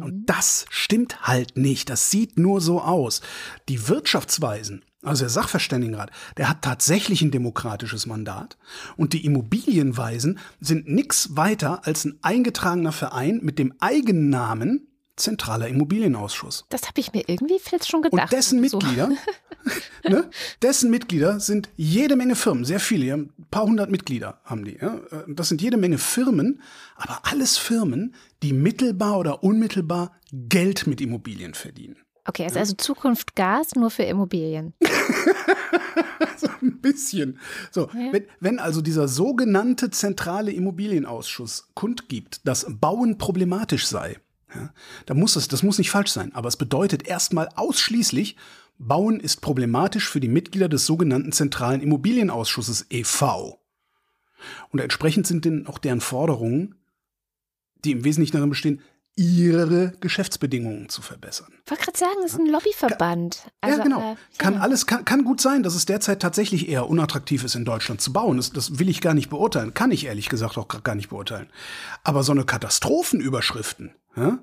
B: Und das stimmt halt nicht. Das sieht nur so aus. Die Wirtschaftsweisen, also der Sachverständigenrat, der hat tatsächlich ein demokratisches Mandat. Und die Immobilienweisen sind nix weiter als ein eingetragener Verein mit dem Eigennamen Zentraler Immobilienausschuss.
A: Das habe ich mir irgendwie jetzt schon
B: Und
A: gedacht.
B: dessen
A: So.
B: Mitglieder, *laughs* ne, dessen Mitglieder sind jede Menge Firmen, sehr viele, ein paar hundert Mitglieder haben die. Ja. Das sind jede Menge Firmen, aber alles Firmen, die mittelbar oder unmittelbar Geld mit Immobilien verdienen.
A: Okay, ist also Zukunft Gas nur für Immobilien. *laughs*
B: Ein bisschen. So,
A: Ja.
B: wenn, wenn also dieser sogenannte zentrale Immobilienausschuss kundgibt, dass Bauen problematisch sei, ja, dann muss es, das muss nicht falsch sein, aber es bedeutet erstmal ausschließlich, Bauen ist problematisch für die Mitglieder des sogenannten zentralen Immobilienausschusses e.V. Und entsprechend sind denn auch deren Forderungen, die im Wesentlichen darin bestehen, ihre Geschäftsbedingungen zu verbessern.
A: Ich wollte gerade sagen, es ist ein Lobbyverband. Also,
B: ja, genau.
A: äh,
B: Kann alles, kann, kann gut sein, dass es derzeit tatsächlich eher unattraktiv ist, in Deutschland zu bauen. Das, das will ich gar nicht beurteilen. Kann ich ehrlich gesagt auch gar nicht beurteilen. Aber so eine Katastrophenüberschriften, ja?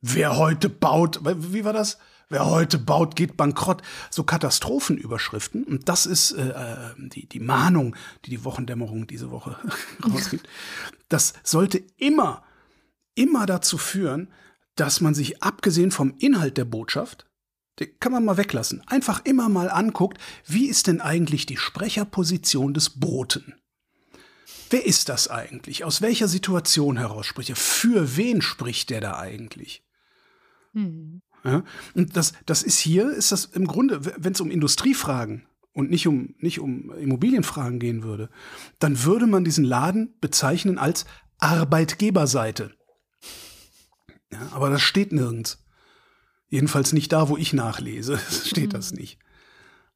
B: wer heute baut, wie war das? Wer heute baut, geht bankrott. So Katastrophenüberschriften. Und das ist äh, äh, die, die Mahnung, die die Wochendämmerung diese Woche *laughs* rausgibt. Das sollte immer, immer dazu führen, dass man sich abgesehen vom Inhalt der Botschaft den kann man mal weglassen. Einfach immer mal anguckt, wie ist denn eigentlich die Sprecherposition des Boten? Wer ist das eigentlich? Aus welcher Situation heraus spricht er? Für wen spricht der da eigentlich?
A: Hm.
B: Ja? Und das, das ist hier, ist das im Grunde, wenn es um Industriefragen und nicht um, nicht um Immobilienfragen gehen würde, dann würde man diesen Laden bezeichnen als Arbeitgeberseite. Ja, aber das steht nirgends. Jedenfalls nicht da, wo ich nachlese. *laughs* Steht das nicht.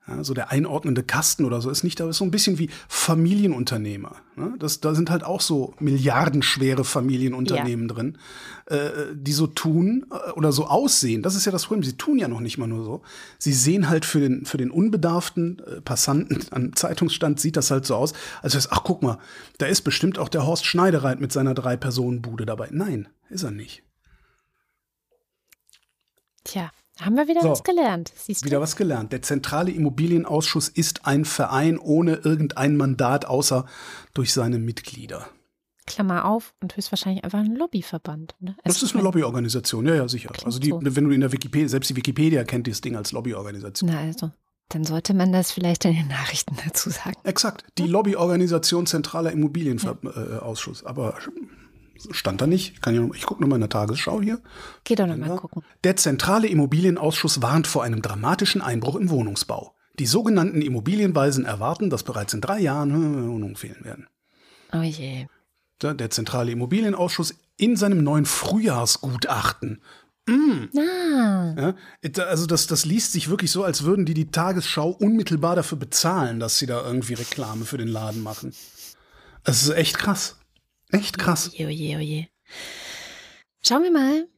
B: Ja, so der einordnende Kasten oder so ist nicht, aber ist so ein bisschen wie Familienunternehmer. Ne? Das, da sind halt auch so milliardenschwere Familienunternehmen ja. drin, äh, die so tun äh, oder so aussehen. Das ist ja das Problem. Sie tun ja noch nicht mal nur so. Sie sehen halt für den, für den unbedarften äh, Passanten *laughs* am Zeitungsstand sieht das halt so aus, als wäre ach guck mal, da ist bestimmt auch der Horst Schneidereit mit seiner Drei-Personen-Bude dabei. Nein, ist er nicht.
A: Tja, haben wir wieder so, was gelernt.
B: Siehst wieder du? was gelernt. Der Zentrale Immobilienausschuss ist ein Verein ohne irgendein Mandat, außer durch seine Mitglieder.
A: Klammer auf und höchstwahrscheinlich einfach ein Lobbyverband.
B: Oder? Das ist eine Lobbyorganisation, ja, ja, sicher. Also die, so. wenn du in der Wikipedia, selbst die Wikipedia kennt das Ding als Lobbyorganisation.
A: Na also, dann sollte man das vielleicht in den Nachrichten dazu sagen.
B: Exakt. Die Lobbyorganisation Zentraler Immobilienausschuss. Ja. Aber stand da nicht. Kann ich, ich gucke nochmal in der Tagesschau hier.
A: Geh doch nochmal gucken.
B: Der Zentrale Immobilienausschuss warnt vor einem dramatischen Einbruch im Wohnungsbau. Die sogenannten Immobilienweisen erwarten, dass bereits in drei Jahren Wohnungen fehlen werden.
A: Oh je.
B: Der Zentrale Immobilienausschuss in seinem neuen Frühjahrsgutachten
A: Mm. Ah.
B: Ja, also das, das liest sich wirklich so, als würden die die Tagesschau unmittelbar dafür bezahlen, dass sie da irgendwie Reklame für den Laden machen. Das ist echt krass. Echt krass.
A: Oje, oje, oje. Schauen wir mal.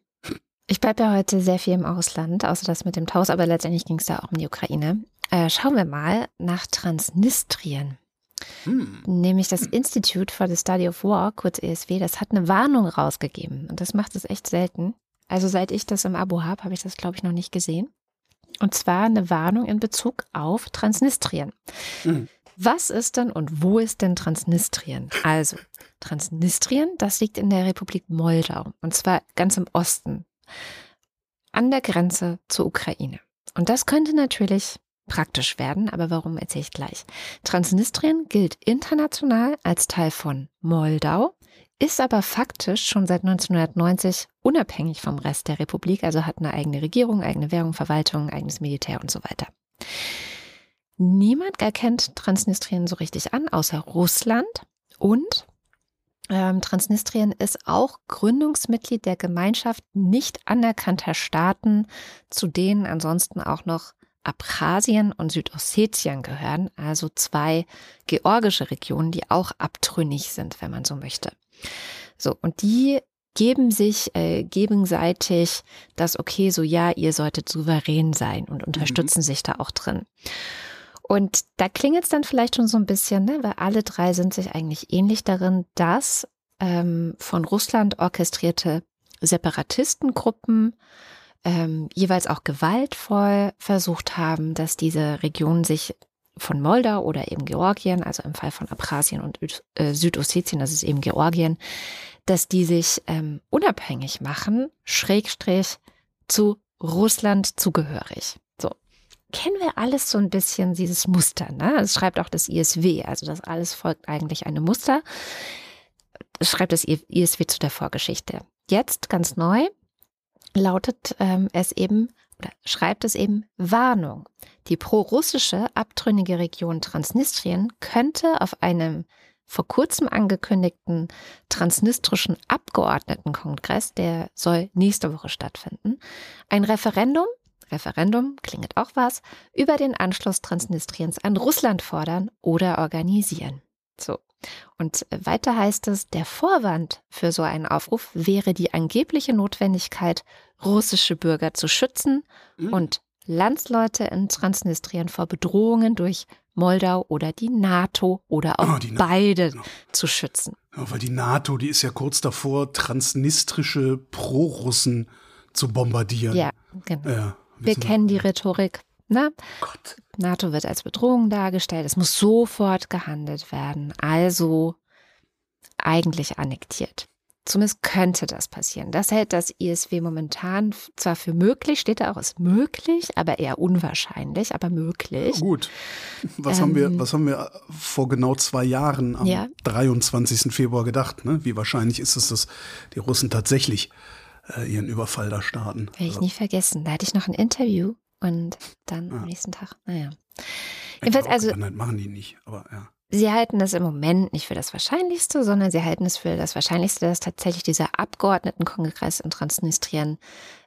A: Ich bleibe ja heute sehr viel im Ausland, außer das mit dem Taus, aber letztendlich ging es da auch um die Ukraine. Äh, schauen wir mal nach Transnistrien. Hm. Nämlich das Institute for the Study of War, kurz ESW, das hat eine Warnung rausgegeben. Und das macht es echt selten. Also seit ich das im Abo habe, habe ich das, glaube ich, noch nicht gesehen. Und zwar eine Warnung in Bezug auf Transnistrien. Hm. Was ist denn und wo ist denn Transnistrien? Also, Transnistrien, das liegt in der Republik Moldau und zwar ganz im Osten, an der Grenze zur Ukraine. Und das könnte natürlich praktisch werden, aber warum erzähle ich gleich. Transnistrien gilt international als Teil von Moldau, ist aber faktisch schon seit 1990 unabhängig vom Rest der Republik, also hat eine eigene Regierung, eigene Währung, Verwaltung, eigenes Militär und so weiter. Niemand erkennt Transnistrien so richtig an, außer Russland. Und ähm, Transnistrien ist auch Gründungsmitglied der Gemeinschaft nicht anerkannter Staaten, zu denen ansonsten auch noch Abchasien und Südossetien gehören, also zwei georgische Regionen, die auch abtrünnig sind, wenn man so möchte. So, und die geben sich äh, gegenseitig das okay, so ja, ihr solltet souverän sein und unterstützen mhm. sich da auch drin. Und da klingelt es dann vielleicht schon so ein bisschen, ne? weil alle drei sind sich eigentlich ähnlich darin, dass ähm, von Russland orchestrierte Separatistengruppen ähm, jeweils auch gewaltvoll versucht haben, dass diese Region sich von Moldau oder eben Georgien, also im Fall von Abkhazien und äh, Südossetien, das ist eben Georgien, dass die sich ähm, unabhängig machen, schrägstrich zu Russland zugehörig kennen wir alles so ein bisschen dieses Muster. Ne? Es schreibt auch das ISW, also das alles folgt eigentlich einem Muster. Es schreibt das ISW zu der Vorgeschichte. Jetzt ganz neu lautet ähm, es eben oder schreibt es eben Warnung. Die pro-russische abtrünnige Region Transnistrien könnte auf einem vor kurzem angekündigten transnistrischen Abgeordnetenkongress, der soll nächste Woche stattfinden, ein Referendum Referendum, klingt auch was, über den Anschluss Transnistriens an Russland fordern oder organisieren. So. Und weiter heißt es, der Vorwand für so einen Aufruf wäre die angebliche Notwendigkeit, russische Bürger zu schützen mhm. und Landsleute in Transnistrien vor Bedrohungen durch Moldau oder die NATO oder auch oh, beide genau. zu schützen.
B: Ja, weil die NATO, die ist ja kurz davor, transnistrische Pro-Russen zu bombardieren.
A: Ja, genau. Ja. Wir kennen die Rhetorik. Ne? Gott. NATO wird als Bedrohung dargestellt. Es muss sofort gehandelt werden. Also eigentlich annektiert. Zumindest könnte das passieren. Das hält das ISW momentan zwar für möglich, steht da auch, ist möglich, aber eher unwahrscheinlich, aber möglich.
B: Gut. Was, ähm, haben, wir, ähm, was haben wir vor genau zwei Jahren am ja. 23. Februar gedacht? Ne? Wie wahrscheinlich ist es, dass die Russen tatsächlich äh, ihren Überfall da starten.
A: Werde ich also. nie vergessen. Da hatte ich noch ein Interview und dann ja. am nächsten Tag, naja.
B: Jedenfalls also. Machen die nicht, aber ja.
A: Sie halten das im Moment nicht für das Wahrscheinlichste, sondern sie halten es für das Wahrscheinlichste, dass tatsächlich dieser Abgeordnetenkongress in Transnistrien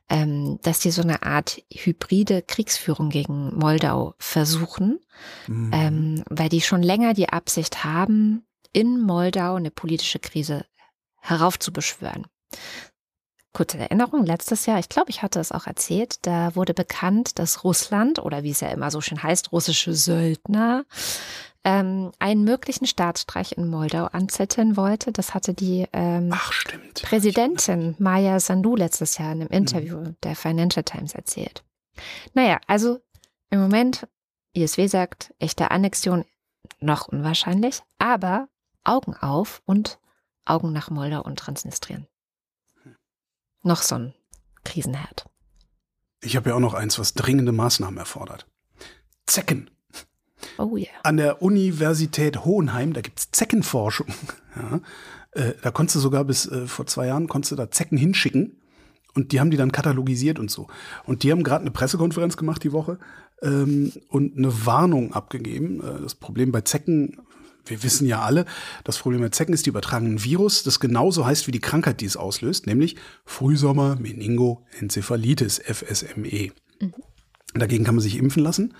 A: ähm, dass die so eine Art hybride Kriegsführung gegen Moldau versuchen, mhm. ähm, weil die schon länger die Absicht haben, in Moldau eine politische Krise heraufzubeschwören. Kurze Erinnerung, letztes Jahr, ich glaube, ich hatte es auch erzählt, da wurde bekannt, dass Russland oder wie es ja immer so schön heißt, russische Söldner ähm, einen möglichen Staatsstreich in Moldau anzetteln wollte. Das hatte die ähm,
B: Ach,
A: Präsidentin Maya Sandu letztes Jahr in einem Interview mhm. der Financial Times erzählt. Naja, also im Moment, ISW sagt, echte Annexion noch unwahrscheinlich, aber Augen auf und Augen nach Moldau und Transnistrien. Noch so ein Krisenherd.
B: Ich habe ja auch noch eins, was dringende Maßnahmen erfordert. Zecken.
A: Oh yeah.
B: An der Universität Hohenheim, da gibt es Zeckenforschung. *laughs* Ja, äh, da konntest du sogar bis äh, vor zwei Jahren, konntest du da Zecken hinschicken. Und die haben die dann katalogisiert und so. Und die haben gerade eine Pressekonferenz gemacht die Woche ähm, und eine Warnung abgegeben. Äh, das Problem bei Zecken wir wissen ja alle, das Problem mit Zecken ist, die übertragen ein Virus, das genauso heißt wie die Krankheit, die es auslöst, nämlich Frühsommer Meningoenzephalitis, FSME. Mhm. Dagegen kann man sich impfen lassen.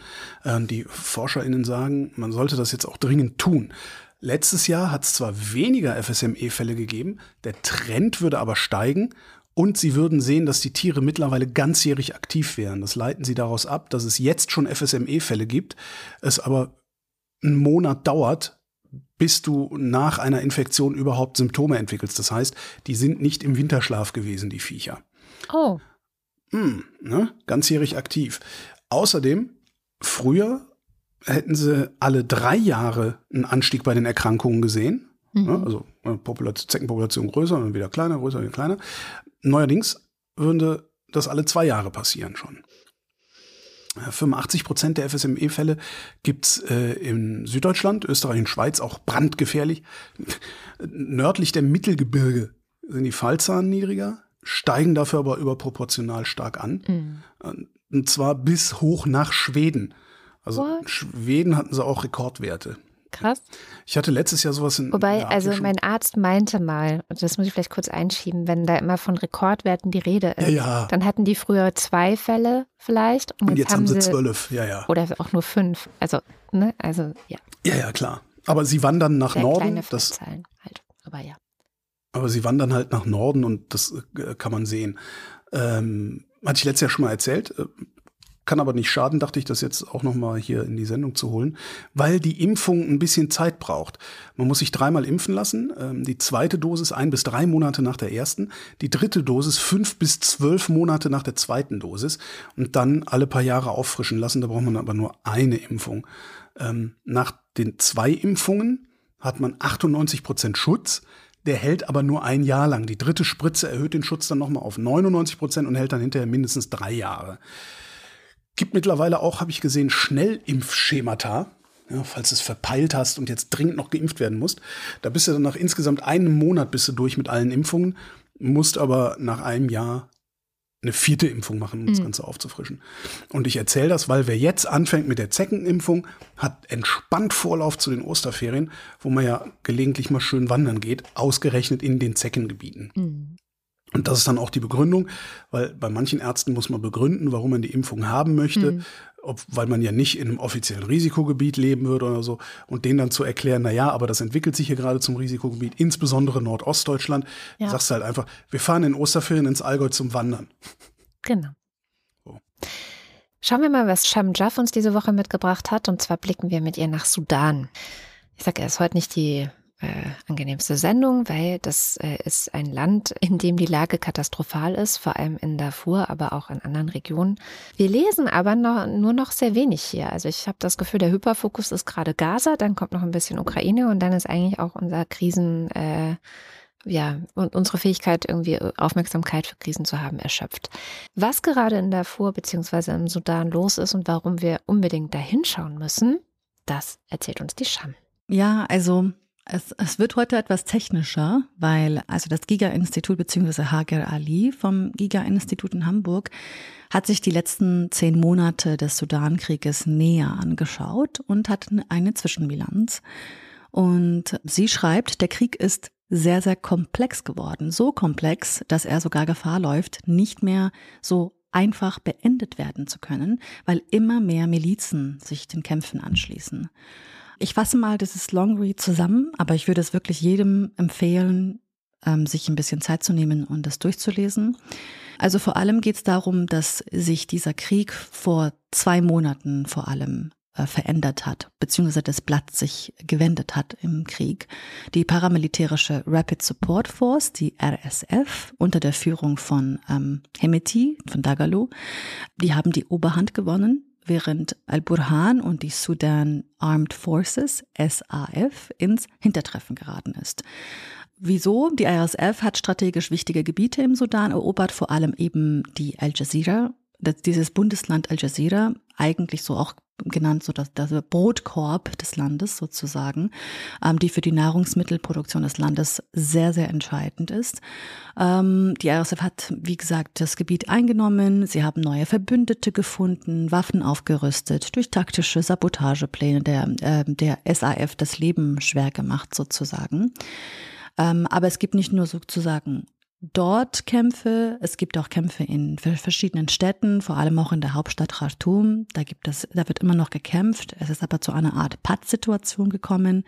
B: Äh, die ForscherInnen sagen, man sollte das jetzt auch dringend tun. Letztes Jahr hat es zwar weniger FSME-Fälle gegeben, der Trend würde aber steigen und sie würden sehen, dass die Tiere mittlerweile ganzjährig aktiv wären. Das leiten sie daraus ab, dass es jetzt schon FSME-Fälle gibt, es aber einen Monat dauert, bis du nach einer Infektion überhaupt Symptome entwickelst. Das heißt, die sind nicht im Winterschlaf gewesen, die Viecher.
A: Oh.
B: Hm, ne? Ganzjährig aktiv. Außerdem, früher hätten sie alle drei Jahre einen Anstieg bei den Erkrankungen gesehen. Mhm. Ne? Also Population, Zeckenpopulation größer, dann wieder kleiner, größer, wieder kleiner. Neuerdings würde das alle zwei Jahre passieren schon. 85 Prozent der FSME-Fälle gibt's äh, in Süddeutschland, Österreich und Schweiz auch brandgefährlich. Nördlich der Mittelgebirge sind die Fallzahlen niedriger, steigen dafür aber überproportional stark an. Mhm. Und zwar bis hoch nach Schweden. Also What? in Schweden hatten sie auch Rekordwerte.
A: Krass.
B: Ich hatte letztes Jahr sowas in.
A: Wobei, also mein Arzt meinte mal, das muss ich vielleicht kurz einschieben, wenn da immer von Rekordwerten die Rede ist,
B: ja, ja.
A: dann hatten die früher zwei Fälle vielleicht.
B: Und, und jetzt, haben sie zwölf, ja, ja.
A: Oder auch nur fünf. Also, ne, also, ja.
B: Ja, ja, klar. Aber sie wandern nach
A: Sehr
B: Norden. Das,
A: halt, aber ja.
B: Aber sie wandern halt nach Norden und das äh, kann man sehen. Ähm, hatte ich letztes Jahr schon mal erzählt. Kann aber nicht schaden, dachte ich, das jetzt auch noch mal hier in die Sendung zu holen, weil die Impfung ein bisschen Zeit braucht. Man muss sich dreimal impfen lassen. Ähm, die zweite Dosis ein bis drei Monate nach der ersten, die dritte Dosis fünf bis zwölf Monate nach der zweiten Dosis und dann alle paar Jahre auffrischen lassen. Da braucht man aber nur eine Impfung. Ähm, nach den zwei Impfungen hat man 98 Prozent Schutz. Der hält aber nur ein Jahr lang. Die dritte Spritze erhöht den Schutz dann nochmal auf 99 Prozent und hält dann hinterher mindestens drei Jahre. Gibt mittlerweile auch, habe ich gesehen, Schnellimpfschemata. Ja, falls du es verpeilt hast und jetzt dringend noch geimpft werden musst. Da bist du dann nach insgesamt einem Monat bist du durch mit allen Impfungen, musst aber nach einem Jahr eine vierte Impfung machen, um mhm. das Ganze aufzufrischen. Und ich erzähle das, weil wer jetzt anfängt mit der Zeckenimpfung, hat entspannt Vorlauf zu den Osterferien, wo man ja gelegentlich mal schön wandern geht, ausgerechnet in den Zeckengebieten. Mhm. Und das ist dann auch die Begründung, weil bei manchen Ärzten muss man begründen, warum man die Impfung haben möchte, mhm. ob, weil man ja nicht in einem offiziellen Risikogebiet leben würde oder so. Und denen dann zu erklären, na ja, aber das entwickelt sich hier gerade zum Risikogebiet, insbesondere Nordostdeutschland. Ja. Sagst du halt einfach, wir fahren in Osterferien ins Allgäu zum Wandern.
A: Genau. So. Schauen wir mal, was Sham Jaff uns diese Woche mitgebracht hat. Und zwar blicken wir mit ihr nach Sudan. Ich sage, er ist heute nicht die äh, angenehmste Sendung, weil das äh, ist ein Land, in dem die Lage katastrophal ist, vor allem in Darfur, aber auch in anderen Regionen. Wir lesen aber noch, nur noch sehr wenig hier. Also ich habe das Gefühl, der Hyperfokus ist gerade Gaza, dann kommt noch ein bisschen Ukraine und dann ist eigentlich auch unser Krisen, äh, ja, und unsere Fähigkeit, irgendwie Aufmerksamkeit für Krisen zu haben, erschöpft. Was gerade in Darfur bzw. im Sudan los ist und warum wir unbedingt da hinschauen müssen, das erzählt uns die Scham.
C: Ja, also es, es wird heute etwas technischer, weil also das Giga-Institut bzw. Hager Ali vom Giga-Institut in Hamburg hat sich die letzten zehn Monate des Sudankrieges näher angeschaut und hat eine Zwischenbilanz. Und sie schreibt, der Krieg ist sehr, sehr komplex geworden. So komplex, dass er sogar Gefahr läuft, nicht mehr so einfach beendet werden zu können, weil immer mehr Milizen sich den Kämpfen anschließen. Ich fasse mal dieses Long Read zusammen, aber ich würde es wirklich jedem empfehlen, ähm, sich ein bisschen Zeit zu nehmen und das durchzulesen. Also vor allem geht es darum, dass sich dieser Krieg vor zwei Monaten vor allem äh, verändert hat, beziehungsweise das Blatt sich gewendet hat im Krieg. Die paramilitärische Rapid Support Force, die RSF, unter der Führung von ähm, Hemeti, von Dagalo, die haben die Oberhand gewonnen während Al-Burhan und die Sudan Armed Forces, SAF, ins Hintertreffen geraten ist. Wieso? Die RSF hat strategisch wichtige Gebiete im Sudan erobert, vor allem eben die Al Jazeera, dieses Bundesland Al Jazeera, eigentlich so auch genannt, so das, das Brotkorb des Landes sozusagen, ähm, die für die Nahrungsmittelproduktion des Landes sehr, sehr entscheidend ist. Ähm, die RSF hat, wie gesagt, das Gebiet eingenommen. Sie haben neue Verbündete gefunden, Waffen aufgerüstet, durch taktische Sabotagepläne der, äh, der SAF das Leben schwer gemacht sozusagen. Ähm, aber es gibt nicht nur sozusagen dort Kämpfe. Es gibt auch Kämpfe in verschiedenen Städten, vor allem auch in der Hauptstadt Khartoum. Da gibt es, da wird immer noch gekämpft. Es ist aber zu einer Art Pattsituation gekommen.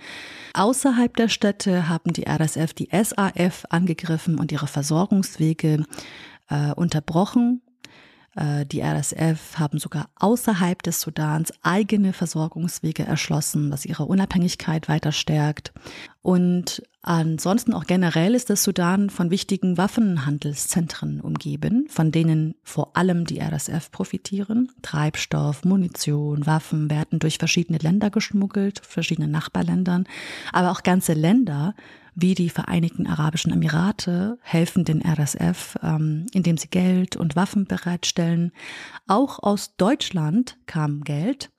C: Außerhalb der Städte haben die RSF die SAF angegriffen und ihre Versorgungswege äh, unterbrochen. Äh, die RSF haben sogar außerhalb des Sudans eigene Versorgungswege erschlossen, was ihre Unabhängigkeit weiter stärkt. Und ansonsten auch generell ist der Sudan von wichtigen Waffenhandelszentren umgeben, von denen vor allem die RSF profitieren. Treibstoff, Munition, Waffen werden durch verschiedene Länder geschmuggelt, verschiedene Nachbarländern, aber auch ganze Länder wie die Vereinigten Arabischen Emirate helfen den RSF, ähm, indem sie Geld und Waffen bereitstellen. Auch aus Deutschland kam Geld.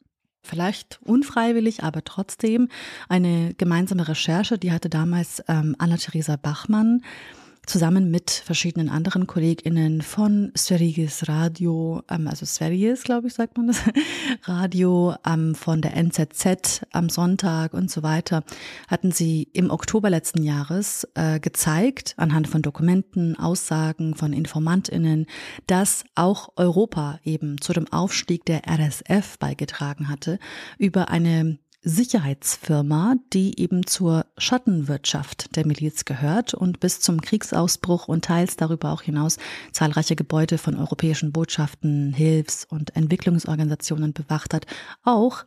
C: Vielleicht unfreiwillig, aber trotzdem eine gemeinsame Recherche, die hatte damals ähm, Anna-Theresa Bachmann zusammen mit verschiedenen anderen KollegInnen von Sveriges Radio, ähm, also Sveriges, glaube ich, sagt man das, *laughs* Radio, ähm, von der NZZ am Sonntag und so weiter, hatten sie im Oktober letzten Jahres äh, gezeigt, anhand von Dokumenten, Aussagen von InformantInnen, dass auch Europa eben zu dem Aufstieg der RSF beigetragen hatte über eine Sicherheitsfirma, die eben zur Schattenwirtschaft der Miliz gehört und bis zum Kriegsausbruch und teils darüber auch hinaus zahlreiche Gebäude von europäischen Botschaften, Hilfs- und Entwicklungsorganisationen bewacht hat, auch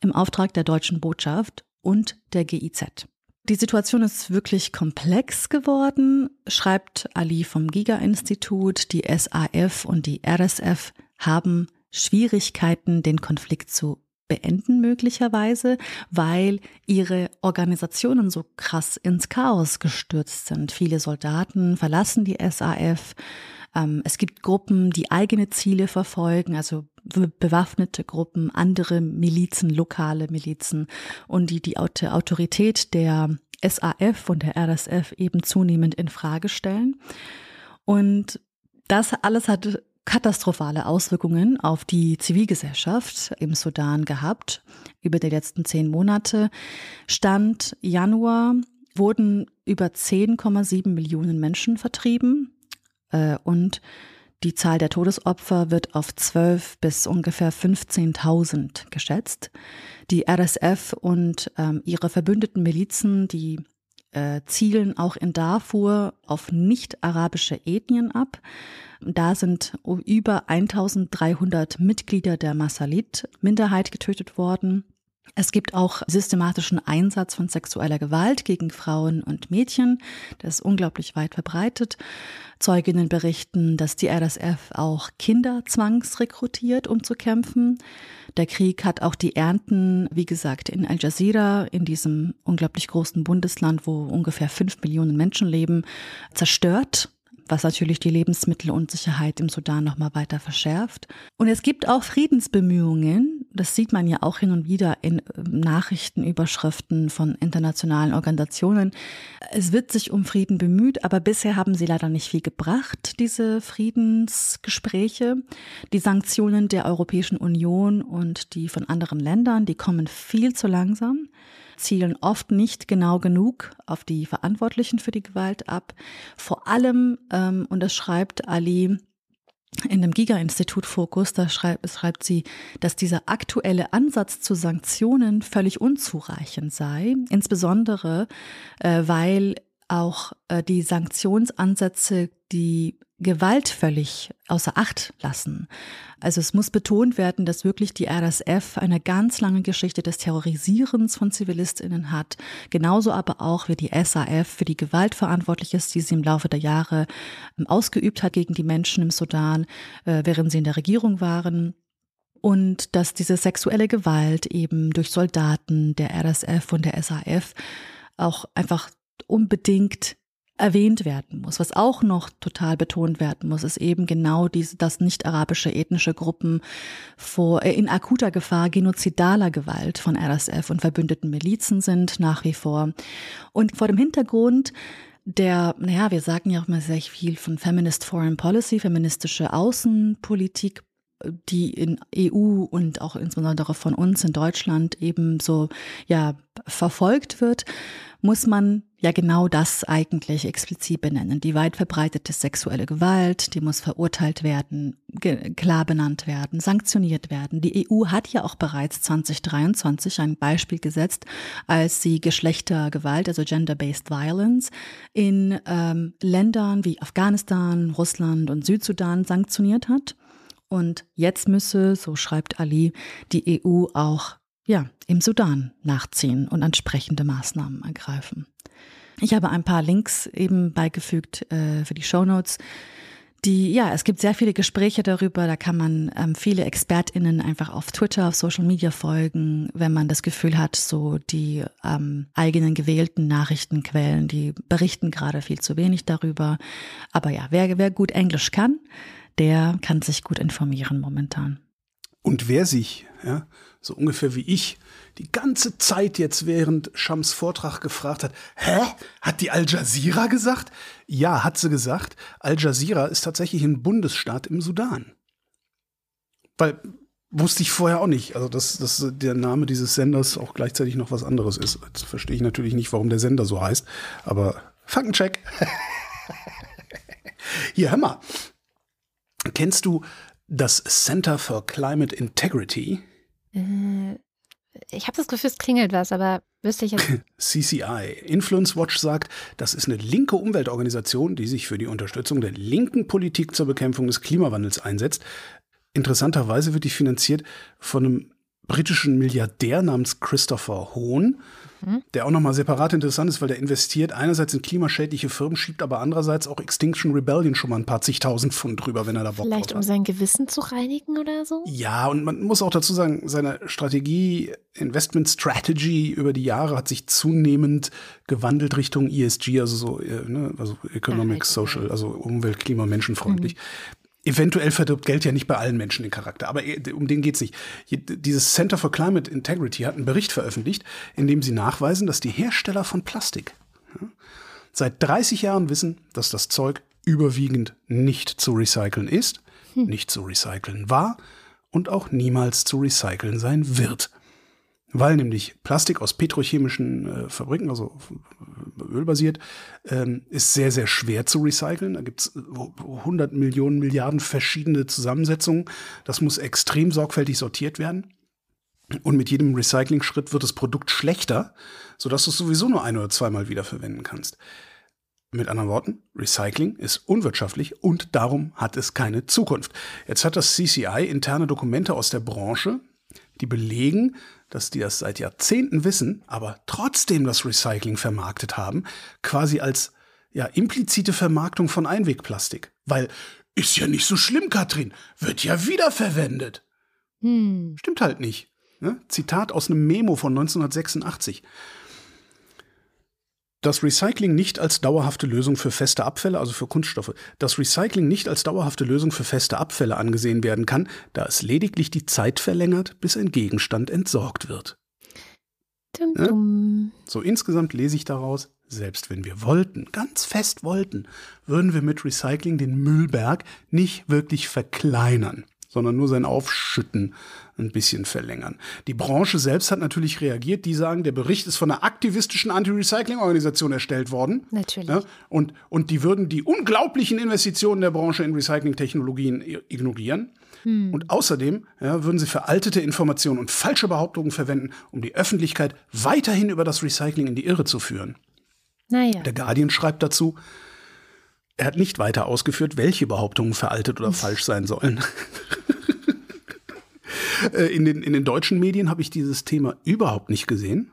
C: im Auftrag der deutschen Botschaft und der GIZ. Die Situation ist wirklich komplex geworden, schreibt Ali vom Giga-Institut. Die SAF und die RSF haben Schwierigkeiten, den Konflikt zu beenden möglicherweise, weil ihre Organisationen so krass ins Chaos gestürzt sind. Viele Soldaten verlassen die SAF. Ähm, es gibt Gruppen, die eigene Ziele verfolgen, also bewaffnete Gruppen, andere Milizen, lokale Milizen und die die Autorität der SAF und der RSF eben zunehmend in Frage stellen. Und das alles hat katastrophale Auswirkungen auf die Zivilgesellschaft im Sudan gehabt. Über die letzten zehn Monate Stand Januar wurden über 10,7 Millionen Menschen vertrieben äh, und die Zahl der Todesopfer wird auf 12 bis ungefähr 15.000 geschätzt. Die RSF und ähm, ihre verbündeten Milizen, die äh, zielen auch in Darfur auf nicht-arabische Ethnien ab. Da sind über 1300 Mitglieder der Masalit-Minderheit getötet worden. Es gibt auch systematischen Einsatz von sexueller Gewalt gegen Frauen und Mädchen. Das ist unglaublich weit verbreitet. Zeuginnen berichten, dass die RSF auch Kinder zwangsrekrutiert, um zu kämpfen. Der Krieg hat auch die Ernten, wie gesagt, in Al Jazeera, in diesem unglaublich großen Bundesland, wo ungefähr fünf Millionen Menschen leben, zerstört was natürlich die Lebensmittelunsicherheit im Sudan nochmal weiter verschärft. Und es gibt auch Friedensbemühungen, das sieht man ja auch hin und wieder in ähm, Nachrichtenüberschriften von internationalen Organisationen. Es wird sich um Frieden bemüht, aber bisher haben sie leider nicht viel gebracht, diese Friedensgespräche. Die Sanktionen der Europäischen Union und die von anderen Ländern, die kommen viel zu langsam. Zielen oft nicht genau genug auf die Verantwortlichen für die Gewalt ab. Vor allem, ähm, und das schreibt Ali, in dem Giga-Institut Fokus, da schreibt, schreibt sie, dass dieser aktuelle Ansatz zu Sanktionen völlig unzureichend sei, insbesondere äh, weil auch äh, die Sanktionsansätze die Gewalt völlig außer Acht lassen. Also es muss betont werden, dass wirklich die RSF eine ganz lange Geschichte des Terrorisierens von Zivilistinnen hat, genauso aber auch wie die SAF für die Gewalt verantwortlich ist, die sie im Laufe der Jahre ähm, ausgeübt hat gegen die Menschen im Sudan, äh, während sie in der Regierung waren und dass diese sexuelle Gewalt eben durch Soldaten der RSF und der SAF auch einfach unbedingt erwähnt werden muss. Was auch noch total betont werden muss, ist eben genau diese, dass nicht-arabische ethnische Gruppen vor, äh, in akuter Gefahr genozidaler Gewalt von RSF und verbündeten Milizen sind nach wie vor. Und vor dem Hintergrund der, naja, wir sagen ja auch mal sehr viel von Feminist Foreign Policy, feministische Außenpolitik, die in EU und auch insbesondere von uns in Deutschland eben so, ja, verfolgt wird, muss man ja genau das eigentlich explizit benennen. Die weit verbreitete sexuelle Gewalt, die muss verurteilt werden, klar benannt werden, sanktioniert werden. Die EU hat ja auch bereits 2023 ein Beispiel gesetzt, als sie Geschlechtergewalt, also Gender-Based Violence, in ähm, Ländern wie Afghanistan, Russland und Südsudan sanktioniert hat. Und jetzt müsse, so schreibt Ali, die EU auch ja, im Sudan nachziehen und entsprechende Maßnahmen ergreifen. Ich habe ein paar Links eben beigefügt äh, für die Show Notes. Die, ja, es gibt sehr viele Gespräche darüber. Da kann man ähm, viele ExpertInnen einfach auf Twitter, auf Social Media folgen, wenn man das Gefühl hat, so die ähm, eigenen gewählten Nachrichtenquellen, die berichten gerade viel zu wenig darüber. Aber ja, wer, wer gut Englisch kann, der kann sich gut informieren momentan.
B: Und wer sich, ja, so ungefähr wie ich, die ganze Zeit jetzt während Shams Vortrag gefragt hat, hä? Hat die Al Jazeera gesagt? Ja, hat sie gesagt. Al Jazeera ist tatsächlich ein Bundesstaat im Sudan. Weil wusste ich vorher auch nicht, also dass, dass der Name dieses Senders auch gleichzeitig noch was anderes ist. Jetzt verstehe ich natürlich nicht, warum der Sender so heißt, aber Faktencheck. *laughs* Hier, hör mal. Kennst du das Center for Climate Integrity?
A: Äh, ich habe das Gefühl, es klingelt was, aber wüsste ich jetzt. *laughs*
B: CCI. Influence Watch sagt, das ist eine linke Umweltorganisation, die sich für die Unterstützung der linken Politik zur Bekämpfung des Klimawandels einsetzt. Interessanterweise wird die finanziert von einem britischen Milliardär namens Christopher Hohn, mhm. der auch nochmal separat interessant ist, weil der investiert einerseits in klimaschädliche Firmen, schiebt aber andererseits auch Extinction Rebellion schon mal ein paar zigtausend Pfund drüber, wenn er da Bock
A: Vielleicht um sein Gewissen zu reinigen oder so?
B: Ja, und man muss auch dazu sagen, seine Strategie, Investment Strategy über die Jahre hat sich zunehmend gewandelt Richtung ESG, also so, äh, ne, also Economic, Social, also Umwelt, Klima, menschenfreundlich. Mhm. Eventuell verdirbt Geld ja nicht bei allen Menschen den Charakter, aber um den geht's nicht. Dieses Center for Climate Integrity hat einen Bericht veröffentlicht, in dem sie nachweisen, dass die Hersteller von Plastik ja, seit 30 Jahren wissen, dass das Zeug überwiegend nicht zu recyceln ist, hm. nicht zu recyceln war und auch niemals zu recyceln sein wird weil nämlich Plastik aus petrochemischen äh, Fabriken, also ölbasiert, ähm, ist sehr, sehr schwer zu recyceln. Da gibt es 100 Millionen, Milliarden verschiedene Zusammensetzungen. Das muss extrem sorgfältig sortiert werden. Und mit jedem Recycling-Schritt wird das Produkt schlechter, sodass du es sowieso nur ein- oder zweimal wiederverwenden kannst. Mit anderen Worten, Recycling ist unwirtschaftlich und darum hat es keine Zukunft. Jetzt hat das CCI interne Dokumente aus der Branche, die belegen, dass die das seit Jahrzehnten wissen, aber trotzdem das Recycling vermarktet haben, quasi als ja implizite Vermarktung von Einwegplastik. Weil ist ja nicht so schlimm, Katrin, wird ja wiederverwendet. Hm. Stimmt halt nicht. Ne? Zitat aus einem Memo von 1986 das Recycling nicht als dauerhafte Lösung für feste Abfälle, also für Kunststoffe, das Recycling nicht als dauerhafte Lösung für feste Abfälle angesehen werden kann, da es lediglich die Zeit verlängert, bis ein Gegenstand entsorgt wird. Dum, dum. Ja? So insgesamt lese ich daraus, selbst wenn wir wollten, ganz fest wollten, würden wir mit Recycling den Müllberg nicht wirklich verkleinern. Sondern nur sein Aufschütten ein bisschen verlängern. Die Branche selbst hat natürlich reagiert. Die sagen, der Bericht ist von einer aktivistischen Anti-Recycling-Organisation erstellt worden.
A: Natürlich.
B: Ja, und, und die würden die unglaublichen Investitionen der Branche in Recycling-Technologien ignorieren. Hm. Und außerdem ja, würden sie veraltete Informationen und falsche Behauptungen verwenden, um die Öffentlichkeit weiterhin über das Recycling in die Irre zu führen.
A: Naja.
B: Der Guardian schreibt dazu, er hat nicht weiter ausgeführt, welche Behauptungen veraltet oder falsch sein sollen. *laughs* Äh, in, den, in den deutschen Medien habe ich dieses Thema überhaupt nicht gesehen.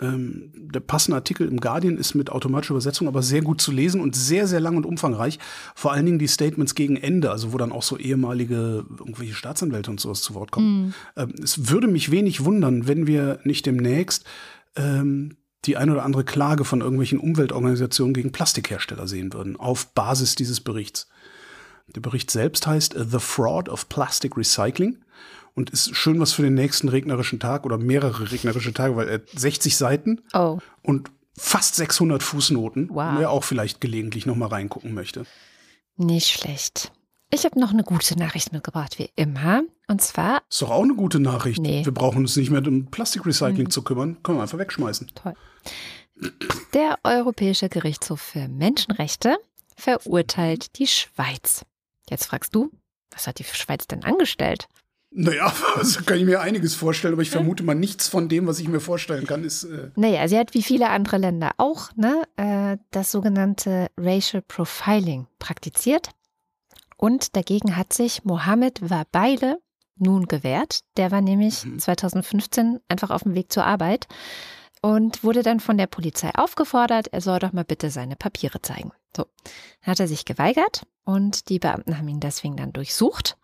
B: Ähm, der passende Artikel im Guardian ist mit automatischer Übersetzung aber sehr gut zu lesen und sehr, sehr lang und umfangreich. Vor allen Dingen die Statements gegen Ende, also wo dann auch so ehemalige irgendwelche Staatsanwälte und sowas zu Wort kommen. Mhm. Ähm, es würde mich wenig wundern, wenn wir nicht demnächst ähm, die ein oder andere Klage von irgendwelchen Umweltorganisationen gegen Plastikhersteller sehen würden, auf Basis dieses Berichts. Der Bericht selbst heißt The Fraud of Plastic Recycling und ist schön was für den nächsten regnerischen Tag oder mehrere regnerische Tage, weil er 60 Seiten
A: oh.
B: und fast 600 Fußnoten,
A: wow.
B: wer auch vielleicht gelegentlich noch mal reingucken möchte.
A: Nicht schlecht. Ich habe noch eine gute Nachricht mitgebracht, wie immer. Und zwar.
B: Ist doch auch eine gute Nachricht.
A: Nee.
B: Wir brauchen uns nicht mehr um Plastikrecycling mhm. zu kümmern. Können wir einfach wegschmeißen.
A: Toll. Der Europäische Gerichtshof für Menschenrechte verurteilt die Schweiz. Jetzt fragst du, was hat die Schweiz denn angestellt?
B: Naja, *laughs* also kann ich mir einiges vorstellen, aber ich vermute mal, nichts von dem, was ich mir vorstellen kann, ist. Äh
A: naja, sie hat wie viele andere Länder auch ne, äh, das sogenannte Racial Profiling praktiziert. Und dagegen hat sich Mohammed Wabeile nun gewehrt. Der war nämlich mhm. 2015 einfach auf dem Weg zur Arbeit und wurde dann von der Polizei aufgefordert, er soll doch mal bitte seine Papiere zeigen. So, hat er sich geweigert und die Beamten haben ihn deswegen dann durchsucht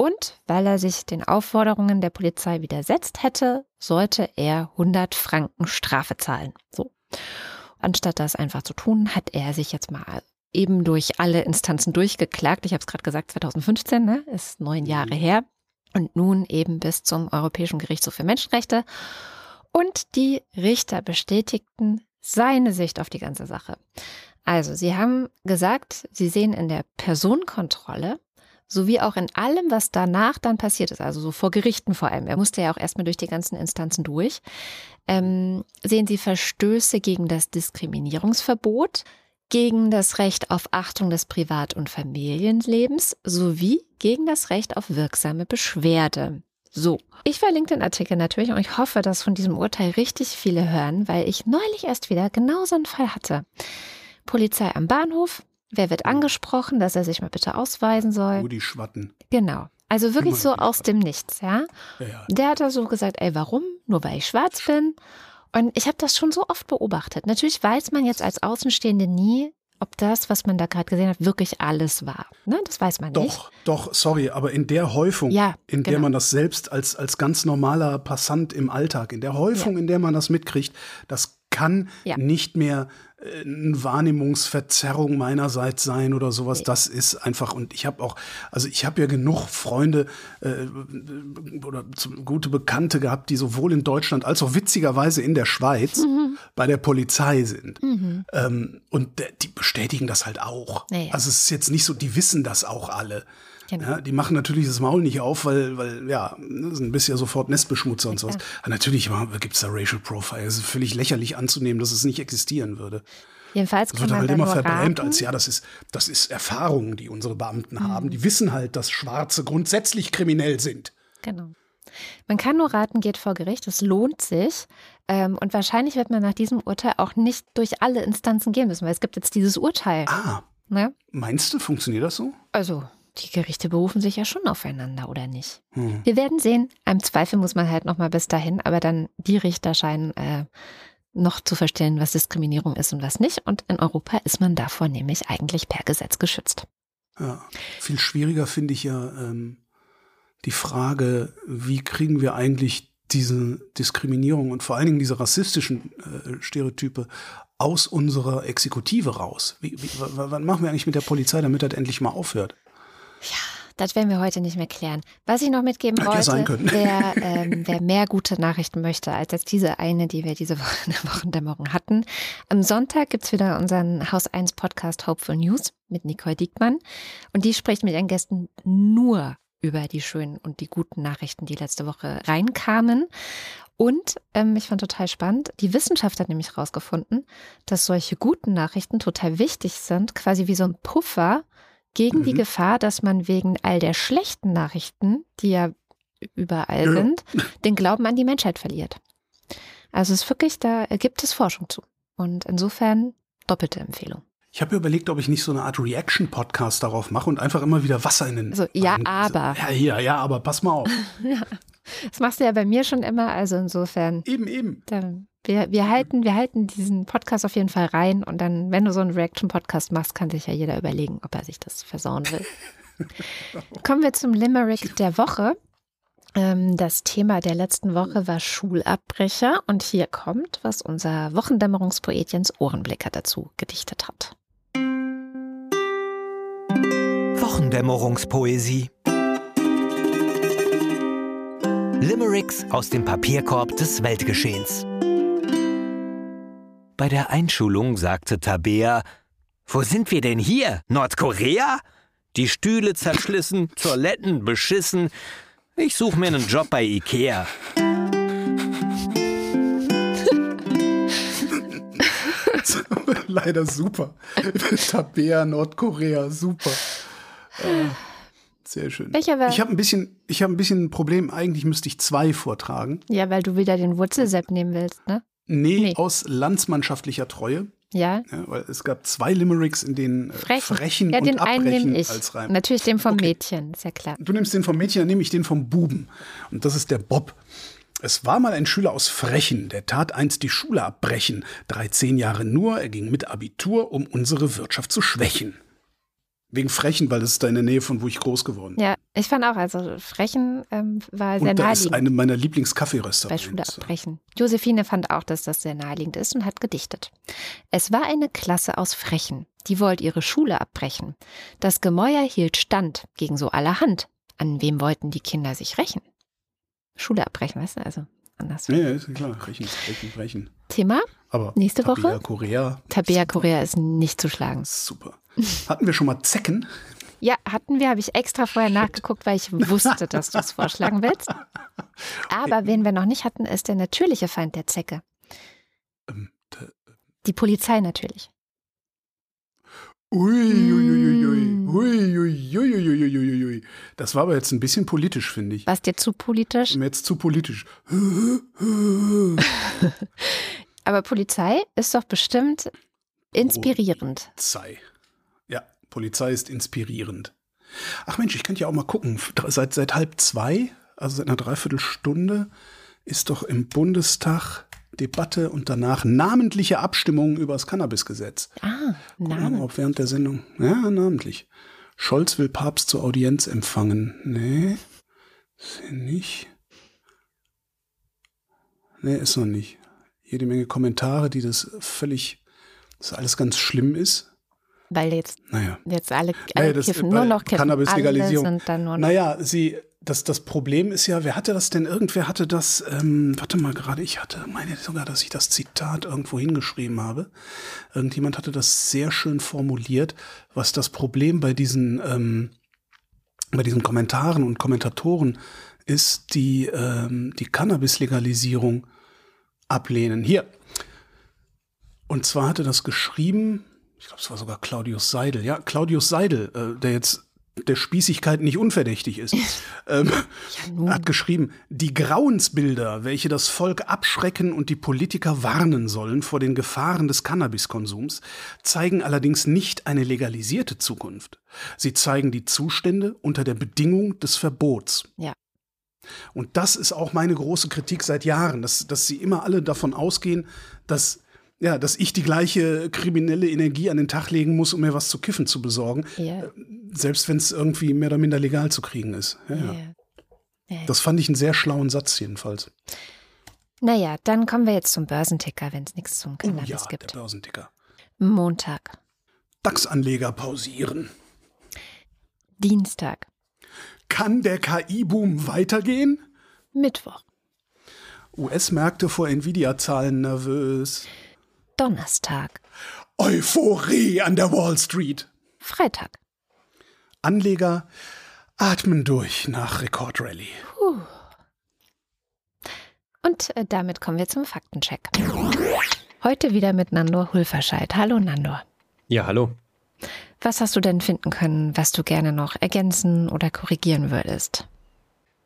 A: und weil er sich den Aufforderungen der Polizei widersetzt hätte, sollte er 100 Franken Strafe zahlen. So. Anstatt das einfach zu tun, hat er sich jetzt mal eben durch alle Instanzen durchgeklagt. Ich habe es gerade gesagt, 2015, ne? ist neun Jahre mhm. her. Und nun eben bis zum Europäischen Gerichtshof für Menschenrechte. Und die Richter bestätigten seine Sicht auf die ganze Sache. Also, sie haben gesagt, sie sehen in der Personenkontrolle sowie auch in allem, was danach dann passiert ist, also so vor Gerichten vor allem, er musste ja auch erstmal durch die ganzen Instanzen durch, ähm, sehen Sie Verstöße gegen das Diskriminierungsverbot, gegen das Recht auf Achtung des Privat- und Familienlebens sowie gegen das Recht auf wirksame Beschwerde. So, ich verlinke den Artikel natürlich und ich hoffe, dass von diesem Urteil richtig viele hören, weil ich neulich erst wieder genau so einen Fall hatte. Polizei am Bahnhof, Wer wird angesprochen, dass er sich mal bitte ausweisen soll?
B: Nur die Schwatten.
A: Genau. Also wirklich so aus dem Nichts, ja?
B: Ja, ja.
A: Der hat da so gesagt, ey, warum? Nur weil ich schwarz bin. Und ich habe das schon so oft beobachtet. Natürlich weiß man jetzt als Außenstehende nie, ob das, was man da gerade gesehen hat, wirklich alles war. Ne? Das weiß man
B: doch,
A: nicht.
B: Doch, doch, sorry, aber in der Häufung,
A: ja,
B: in
A: genau.
B: der man das selbst als, als ganz normaler Passant im Alltag, in der Häufung, ja. in der man das mitkriegt, das kann
A: Ja.
B: nicht mehr eine Wahrnehmungsverzerrung meinerseits sein oder sowas. Das ist einfach, und ich habe auch, also ich habe ja genug Freunde äh, oder gute Bekannte gehabt, die sowohl in Deutschland als auch witzigerweise in der Schweiz bei der Polizei sind. Ähm, und die bestätigen das halt auch.
A: Ja, ja.
B: Also es ist jetzt nicht so, die wissen das auch alle.
A: Genau.
B: Ja, die machen natürlich das Maul nicht auf, weil, weil ja, ne, sind ja sofort Nestbeschmutzer und sowas. Aber natürlich gibt es da Racial Profile. Es ist völlig lächerlich anzunehmen, dass es nicht existieren würde.
A: Jedenfalls
B: Das
A: kann
B: wird
A: man
B: halt immer verbrämt als, ja, das ist, das ist Erfahrung, die unsere Beamten
A: Mhm.
B: haben. Die wissen halt, dass Schwarze grundsätzlich kriminell sind.
A: Genau. Man kann nur raten, geht vor Gericht. Es lohnt sich. Ähm, und wahrscheinlich wird man nach diesem Urteil auch nicht durch alle Instanzen gehen müssen, weil es gibt jetzt dieses Urteil.
B: Ah,
A: Ne?
B: meinst du, funktioniert das so?
A: Also, die Gerichte berufen sich ja schon aufeinander, oder nicht?
B: Hm.
A: Wir werden sehen. Im Zweifel muss man halt noch mal bis dahin, aber dann die Richter scheinen äh, noch zu verstehen, was Diskriminierung ist und was nicht. Und in Europa ist man davor nämlich eigentlich per Gesetz geschützt.
B: Ja. Viel schwieriger finde ich ja ähm, die Frage, wie kriegen wir eigentlich diese Diskriminierung und vor allen Dingen diese rassistischen äh, Stereotype aus unserer Exekutive raus? Wie, wie, w- w- wann machen wir eigentlich mit der Polizei, damit das endlich mal aufhört?
A: Das werden wir heute nicht mehr klären. Was ich noch mitgeben
B: ja
A: wollte,
B: können.
A: wer, *laughs* ähm, wer mehr gute Nachrichten möchte als jetzt diese eine, die wir diese Woche in der Wochendämmerung hatten. Am Sonntag gibt's wieder unseren Haus 1 Podcast Hopeful News mit Nicole Diekmann. Und die spricht mit ihren Gästen nur über die schönen und die guten Nachrichten, die letzte Woche reinkamen. Und ähm, ich fand total spannend, die Wissenschaft hat nämlich herausgefunden, dass solche guten Nachrichten total wichtig sind, quasi wie so ein Puffer gegen mhm. die Gefahr, dass man wegen all der schlechten Nachrichten, die ja überall ja. sind, den Glauben an die Menschheit verliert. Also es ist wirklich, da gibt es Forschung zu. Und insofern doppelte Empfehlung.
B: Ich habe überlegt, ob ich nicht so eine Art Reaction-Podcast darauf mache und einfach immer wieder Wasser in den.
A: Also, ja, rein, aber.
B: Ja, ja, ja, aber pass mal auf. *laughs*
A: ja. Das machst du ja bei mir schon immer, also insofern.
B: Eben, eben.
A: Dann, wir, wir, halten, wir halten diesen Podcast auf jeden Fall rein und dann, wenn du so einen Reaction-Podcast machst, kann sich ja jeder überlegen, ob er sich das versauen will. *laughs* Kommen wir zum Limerick der Woche. Ähm, das Thema der letzten Woche war Schulabbrecher und hier kommt, was unser Wochendämmerungspoet Jens Ohrenblicker dazu gedichtet hat.
D: Wochendämmerungspoesie Limericks aus dem Papierkorb des Weltgeschehens. Bei der Einschulung sagte Tabea, wo sind wir denn hier? Nordkorea? Die Stühle zerschlissen, *laughs* Toiletten beschissen. Ich suche mir einen Job bei Ikea. *laughs*
B: Leider super. *laughs* Tabea, Nordkorea, super. Äh, sehr schön.
A: Welcher war?
B: Ich habe ein bisschen, ich habe ein bisschen ein Problem. Eigentlich müsste ich zwei vortragen.
A: Ja, weil du wieder den Wurzelsepp nehmen willst, ne?
B: Nee, nee. aus landsmannschaftlicher Treue.
A: Ja.
B: ja. Weil es gab zwei Limericks, in denen äh, Frechen, Frechen
A: ja,
B: und
A: den
B: Abbrechen
A: einen nehme ich.
B: als Reim.
A: Natürlich den vom okay. Mädchen, ist ja klar.
B: Du nimmst den vom Mädchen, dann nehme ich den vom Buben. Und das ist der Bob. Es war mal ein Schüler aus Frechen, der tat einst die Schule abbrechen. 13 Jahre nur, er ging mit Abitur, um unsere Wirtschaft zu schwächen. Wegen Frechen, weil das ist da in der Nähe von wo ich groß geworden bin.
A: Ja, ich fand auch, also Frechen ähm, war sehr
B: und da
A: naheliegend.
B: ist eine meiner Lieblingskaffeeröster.
A: Bei Schule abbrechen. Josephine fand auch, dass das sehr naheliegend ist und hat gedichtet. Es war eine Klasse aus Frechen, die wollte ihre Schule abbrechen. Das Gemäuer hielt stand gegen so allerhand. An wem wollten die Kinder sich rächen? Schule abbrechen, weißt du, also anders.
B: Ja, ja ist klar, rächen, rächen, rächen.
A: Thema?
B: Aber
A: Nächste
B: Tabea
A: Woche?
B: Korea.
A: Tabea Korea ist nicht zu schlagen.
B: Super. Hatten wir schon mal Zecken?
A: Ja, hatten wir, habe ich extra vorher nachgeguckt, weil ich wusste, dass du es vorschlagen willst. Aber wen wir noch nicht hatten, ist der natürliche Feind der Zecke. Die Polizei natürlich.
B: Uiuiuiui. Das war aber jetzt ein bisschen politisch, finde ich.
A: Warst du dir zu politisch?
B: Jetzt zu politisch.
A: aber Polizei ist doch bestimmt inspirierend.
B: Polizei. Ja, Polizei ist inspirierend. Ach Mensch, ich könnte ja auch mal gucken. Seit, seit halb zwei, also seit einer Dreiviertelstunde, ist doch im Bundestag Debatte und danach namentliche Abstimmung über das Cannabisgesetz.
A: Ah,
B: Namen. Ob während der Sendung. Ja, namentlich. Scholz will Papst zur Audienz empfangen. Nee, ist er nicht. Nee, ist noch nicht. Jede Menge Kommentare, die das völlig, das alles ganz schlimm ist.
A: Weil jetzt,
B: naja.
A: jetzt alle, alle naja, das, kiffen, nur noch kiffen.
B: Cannabis-Legalisierung.
A: Sind dann nur noch
B: naja, sie, das, das Problem ist ja, wer hatte das denn? Irgendwer hatte das, ähm, warte mal gerade, ich hatte, meine sogar, dass ich das Zitat irgendwo hingeschrieben habe. Irgendjemand hatte das sehr schön formuliert, was das Problem bei diesen, ähm, bei diesen Kommentaren und Kommentatoren ist, die ähm, die Cannabis-Legalisierung ablehnen. Hier. Und zwar hatte das geschrieben, ich glaube, es war sogar Claudius Seidel. Ja, Claudius Seidel, äh, der jetzt der Spießigkeit nicht unverdächtig ist, ähm, ja, hat geschrieben, die Grauensbilder, welche das Volk abschrecken und die Politiker warnen sollen vor den Gefahren des Cannabiskonsums, zeigen allerdings nicht eine legalisierte Zukunft. Sie zeigen die Zustände unter der Bedingung des Verbots.
A: Ja.
B: Und das ist auch meine große Kritik seit Jahren, dass, dass sie immer alle davon ausgehen, dass ja, dass ich die gleiche kriminelle Energie an den Tag legen muss, um mir was zu kiffen zu besorgen.
A: Ja.
B: Selbst wenn es irgendwie mehr oder minder legal zu kriegen ist. Ja, ja. Ja. Das fand ich einen sehr schlauen Satz jedenfalls.
A: Naja, dann kommen wir jetzt zum Börsenticker, wenn es nichts zum Cannabis
B: oh ja,
A: gibt.
B: Der Börsenticker.
A: Montag.
B: DAX-Anleger pausieren.
A: Dienstag.
B: Kann der KI-Boom weitergehen?
A: Mittwoch.
B: US-Märkte vor Nvidia-Zahlen nervös.
A: Donnerstag.
B: Euphorie an der Wall Street.
A: Freitag.
B: Anleger Atmen durch nach Rekordrallye.
A: Puh. Und äh, damit kommen wir zum Faktencheck. Heute wieder mit Nandor Hulverscheid. Hallo Nandor.
E: Ja, hallo.
A: Was hast du denn finden können, was du gerne noch ergänzen oder korrigieren würdest?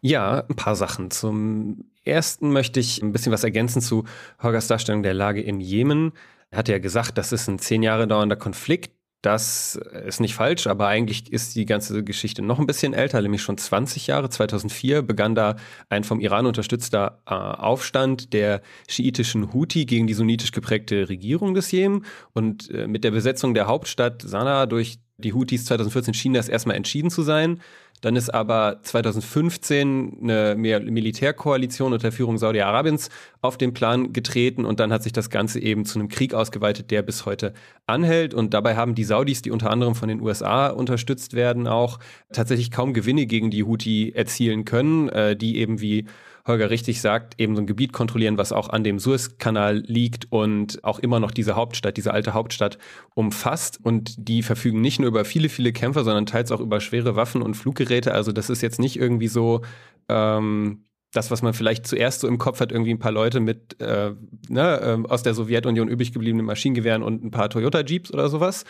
E: Ja, ein paar Sachen. Zum ersten möchte ich ein bisschen was ergänzen zu Holgers Darstellung der Lage im Jemen. Er hatte ja gesagt, das ist ein zehn Jahre dauernder Konflikt. Das ist nicht falsch, aber eigentlich ist die ganze Geschichte noch ein bisschen älter, nämlich schon 20 Jahre. 2004 begann da ein vom Iran unterstützter äh, Aufstand der schiitischen Houthi gegen die sunnitisch geprägte Regierung des Jemen. Und äh, mit der Besetzung der Hauptstadt Sanaa durch die Houthis 2014 schien das erstmal entschieden zu sein. Dann ist aber 2015 eine Militärkoalition unter Führung Saudi-Arabiens auf den Plan getreten und dann hat sich das Ganze eben zu einem Krieg ausgeweitet, der bis heute anhält. Und dabei haben die Saudis, die unter anderem von den USA unterstützt werden, auch tatsächlich kaum Gewinne gegen die Houthi erzielen können, äh, die eben wie Holger richtig sagt, eben so ein Gebiet kontrollieren, was auch an dem Suezkanal liegt und auch immer noch diese Hauptstadt, diese alte Hauptstadt umfasst. Und die verfügen nicht nur über viele, viele Kämpfer, sondern teils auch über schwere Waffen und Fluggeräte. Also das ist jetzt nicht irgendwie so, ähm, das, was man vielleicht zuerst so im Kopf hat, irgendwie ein paar Leute mit äh, ne, äh, aus der Sowjetunion übrig gebliebenen Maschinengewehren und ein paar Toyota-Jeeps oder sowas.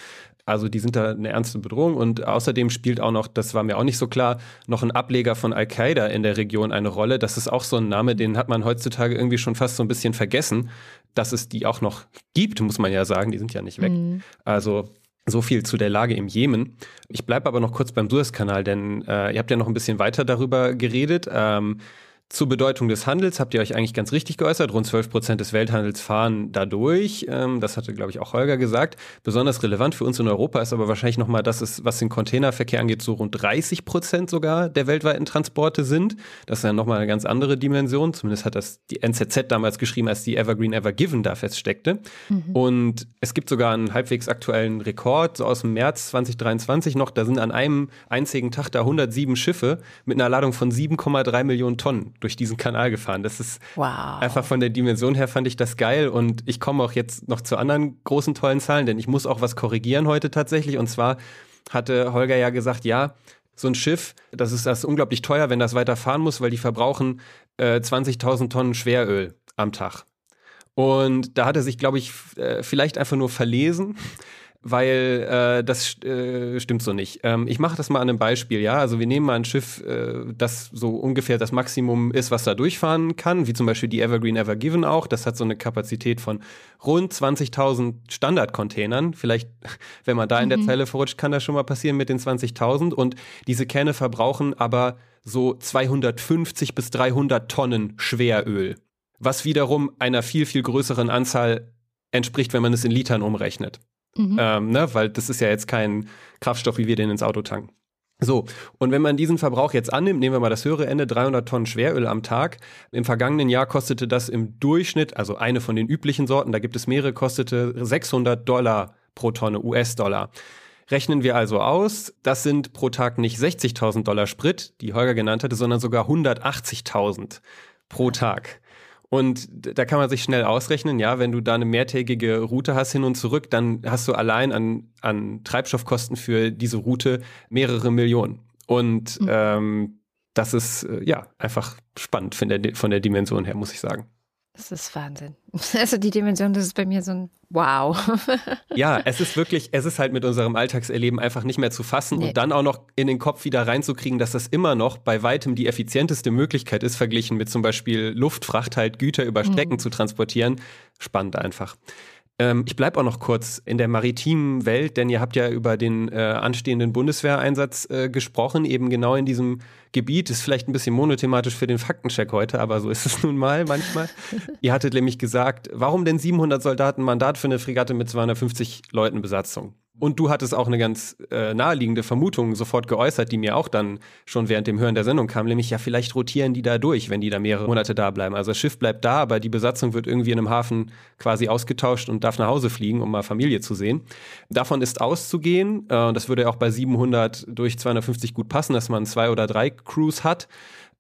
E: Also die sind da eine ernste Bedrohung und außerdem spielt auch noch, das war mir auch nicht so klar, noch ein Ableger von Al-Qaida in der Region eine Rolle. Das ist auch so ein Name, den hat man heutzutage irgendwie schon fast so ein bisschen vergessen, dass es die auch noch gibt, muss man ja sagen. Die sind ja nicht weg. Mhm. Also so viel zu der Lage im Jemen. Ich bleibe aber noch kurz beim Suezkanal, denn äh, ihr habt ja noch ein bisschen weiter darüber geredet. Ähm, zur Bedeutung des Handels habt ihr euch eigentlich ganz richtig geäußert. Rund 12 Prozent des Welthandels fahren dadurch. Ähm, das hatte, glaube ich, auch Holger gesagt. Besonders relevant für uns in Europa ist aber wahrscheinlich nochmal, dass es, was den Containerverkehr angeht, so rund 30 Prozent sogar der weltweiten Transporte sind. Das ist ja nochmal eine ganz andere Dimension. Zumindest hat das die NZZ damals geschrieben, als die Evergreen Ever Given da feststeckte. Mhm. Und es gibt sogar einen halbwegs aktuellen Rekord, so aus dem März 2023 noch. Da sind an einem einzigen Tag da 107 Schiffe mit einer Ladung von 7,3 Millionen Tonnen durch diesen Kanal gefahren. Das ist wow. einfach von der Dimension her fand ich das geil und ich komme auch jetzt noch zu anderen großen tollen Zahlen, denn ich muss auch was korrigieren heute tatsächlich und zwar hatte Holger ja gesagt, ja, so ein Schiff, das ist das ist unglaublich teuer, wenn das weiter fahren muss, weil die verbrauchen äh, 20.000 Tonnen Schweröl am Tag. Und da hat er sich, glaube ich, äh, vielleicht einfach nur verlesen weil äh, das äh, stimmt so nicht. Ähm, ich mache das mal an einem Beispiel, ja. Also wir nehmen mal ein Schiff, äh, das so ungefähr das Maximum ist, was da durchfahren kann, wie zum Beispiel die Evergreen Ever Given auch. Das hat so eine Kapazität von rund 20.000 Standardcontainern. Vielleicht, *laughs* wenn man da in der mhm. Zelle verrutscht, kann das schon mal passieren mit den 20.000. Und diese Kähne verbrauchen aber so 250 bis 300 Tonnen Schweröl, was wiederum einer viel, viel größeren Anzahl entspricht, wenn man es in Litern umrechnet. Mhm. Ähm, ne? Weil das ist ja jetzt kein Kraftstoff, wie wir den ins Auto tanken. So, und wenn man diesen Verbrauch jetzt annimmt, nehmen wir mal das höhere Ende, 300 Tonnen Schweröl am Tag. Im vergangenen Jahr kostete das im Durchschnitt, also eine von den üblichen Sorten, da gibt es mehrere, kostete 600 Dollar pro Tonne US-Dollar. Rechnen wir also aus, das sind pro Tag nicht 60.000 Dollar Sprit, die Holger genannt hatte, sondern sogar 180.000 pro Tag. Und da kann man sich schnell ausrechnen, ja, wenn du da eine mehrtägige Route hast hin und zurück, dann hast du allein an, an Treibstoffkosten für diese Route mehrere Millionen. Und mhm. ähm, das ist äh, ja einfach spannend von der, von der Dimension her, muss ich sagen.
A: Das ist Wahnsinn. *laughs* Also die Dimension, das ist bei mir so ein Wow. *laughs*
E: ja, es ist wirklich, es ist halt mit unserem Alltagserleben einfach nicht mehr zu fassen nee. und dann auch noch in den Kopf wieder reinzukriegen, dass das immer noch bei weitem die effizienteste Möglichkeit ist, verglichen mit zum Beispiel Luftfracht halt Güter über Strecken mhm. zu transportieren. Spannend einfach. Ähm, ich bleibe auch noch kurz in der maritimen Welt, denn ihr habt ja über den äh, anstehenden Bundeswehreinsatz äh, gesprochen, eben genau in diesem Gebiet. Ist vielleicht ein bisschen monothematisch für den Faktencheck heute, aber so ist es nun mal manchmal. *laughs* ihr hattet nämlich gesagt, warum denn 700 Soldaten Mandat für eine Fregatte mit 250 Leuten Besatzung? Und du hattest auch eine ganz äh, naheliegende Vermutung sofort geäußert, die mir auch dann schon während dem Hören der Sendung kam, nämlich ja, vielleicht rotieren die da durch, wenn die da mehrere Monate da bleiben. Also das Schiff bleibt da, aber die Besatzung wird irgendwie in einem Hafen quasi ausgetauscht und darf nach Hause fliegen, um mal Familie zu sehen. Davon ist auszugehen, äh, das würde auch bei 700 durch 250 gut passen, dass man zwei oder drei Crews hat.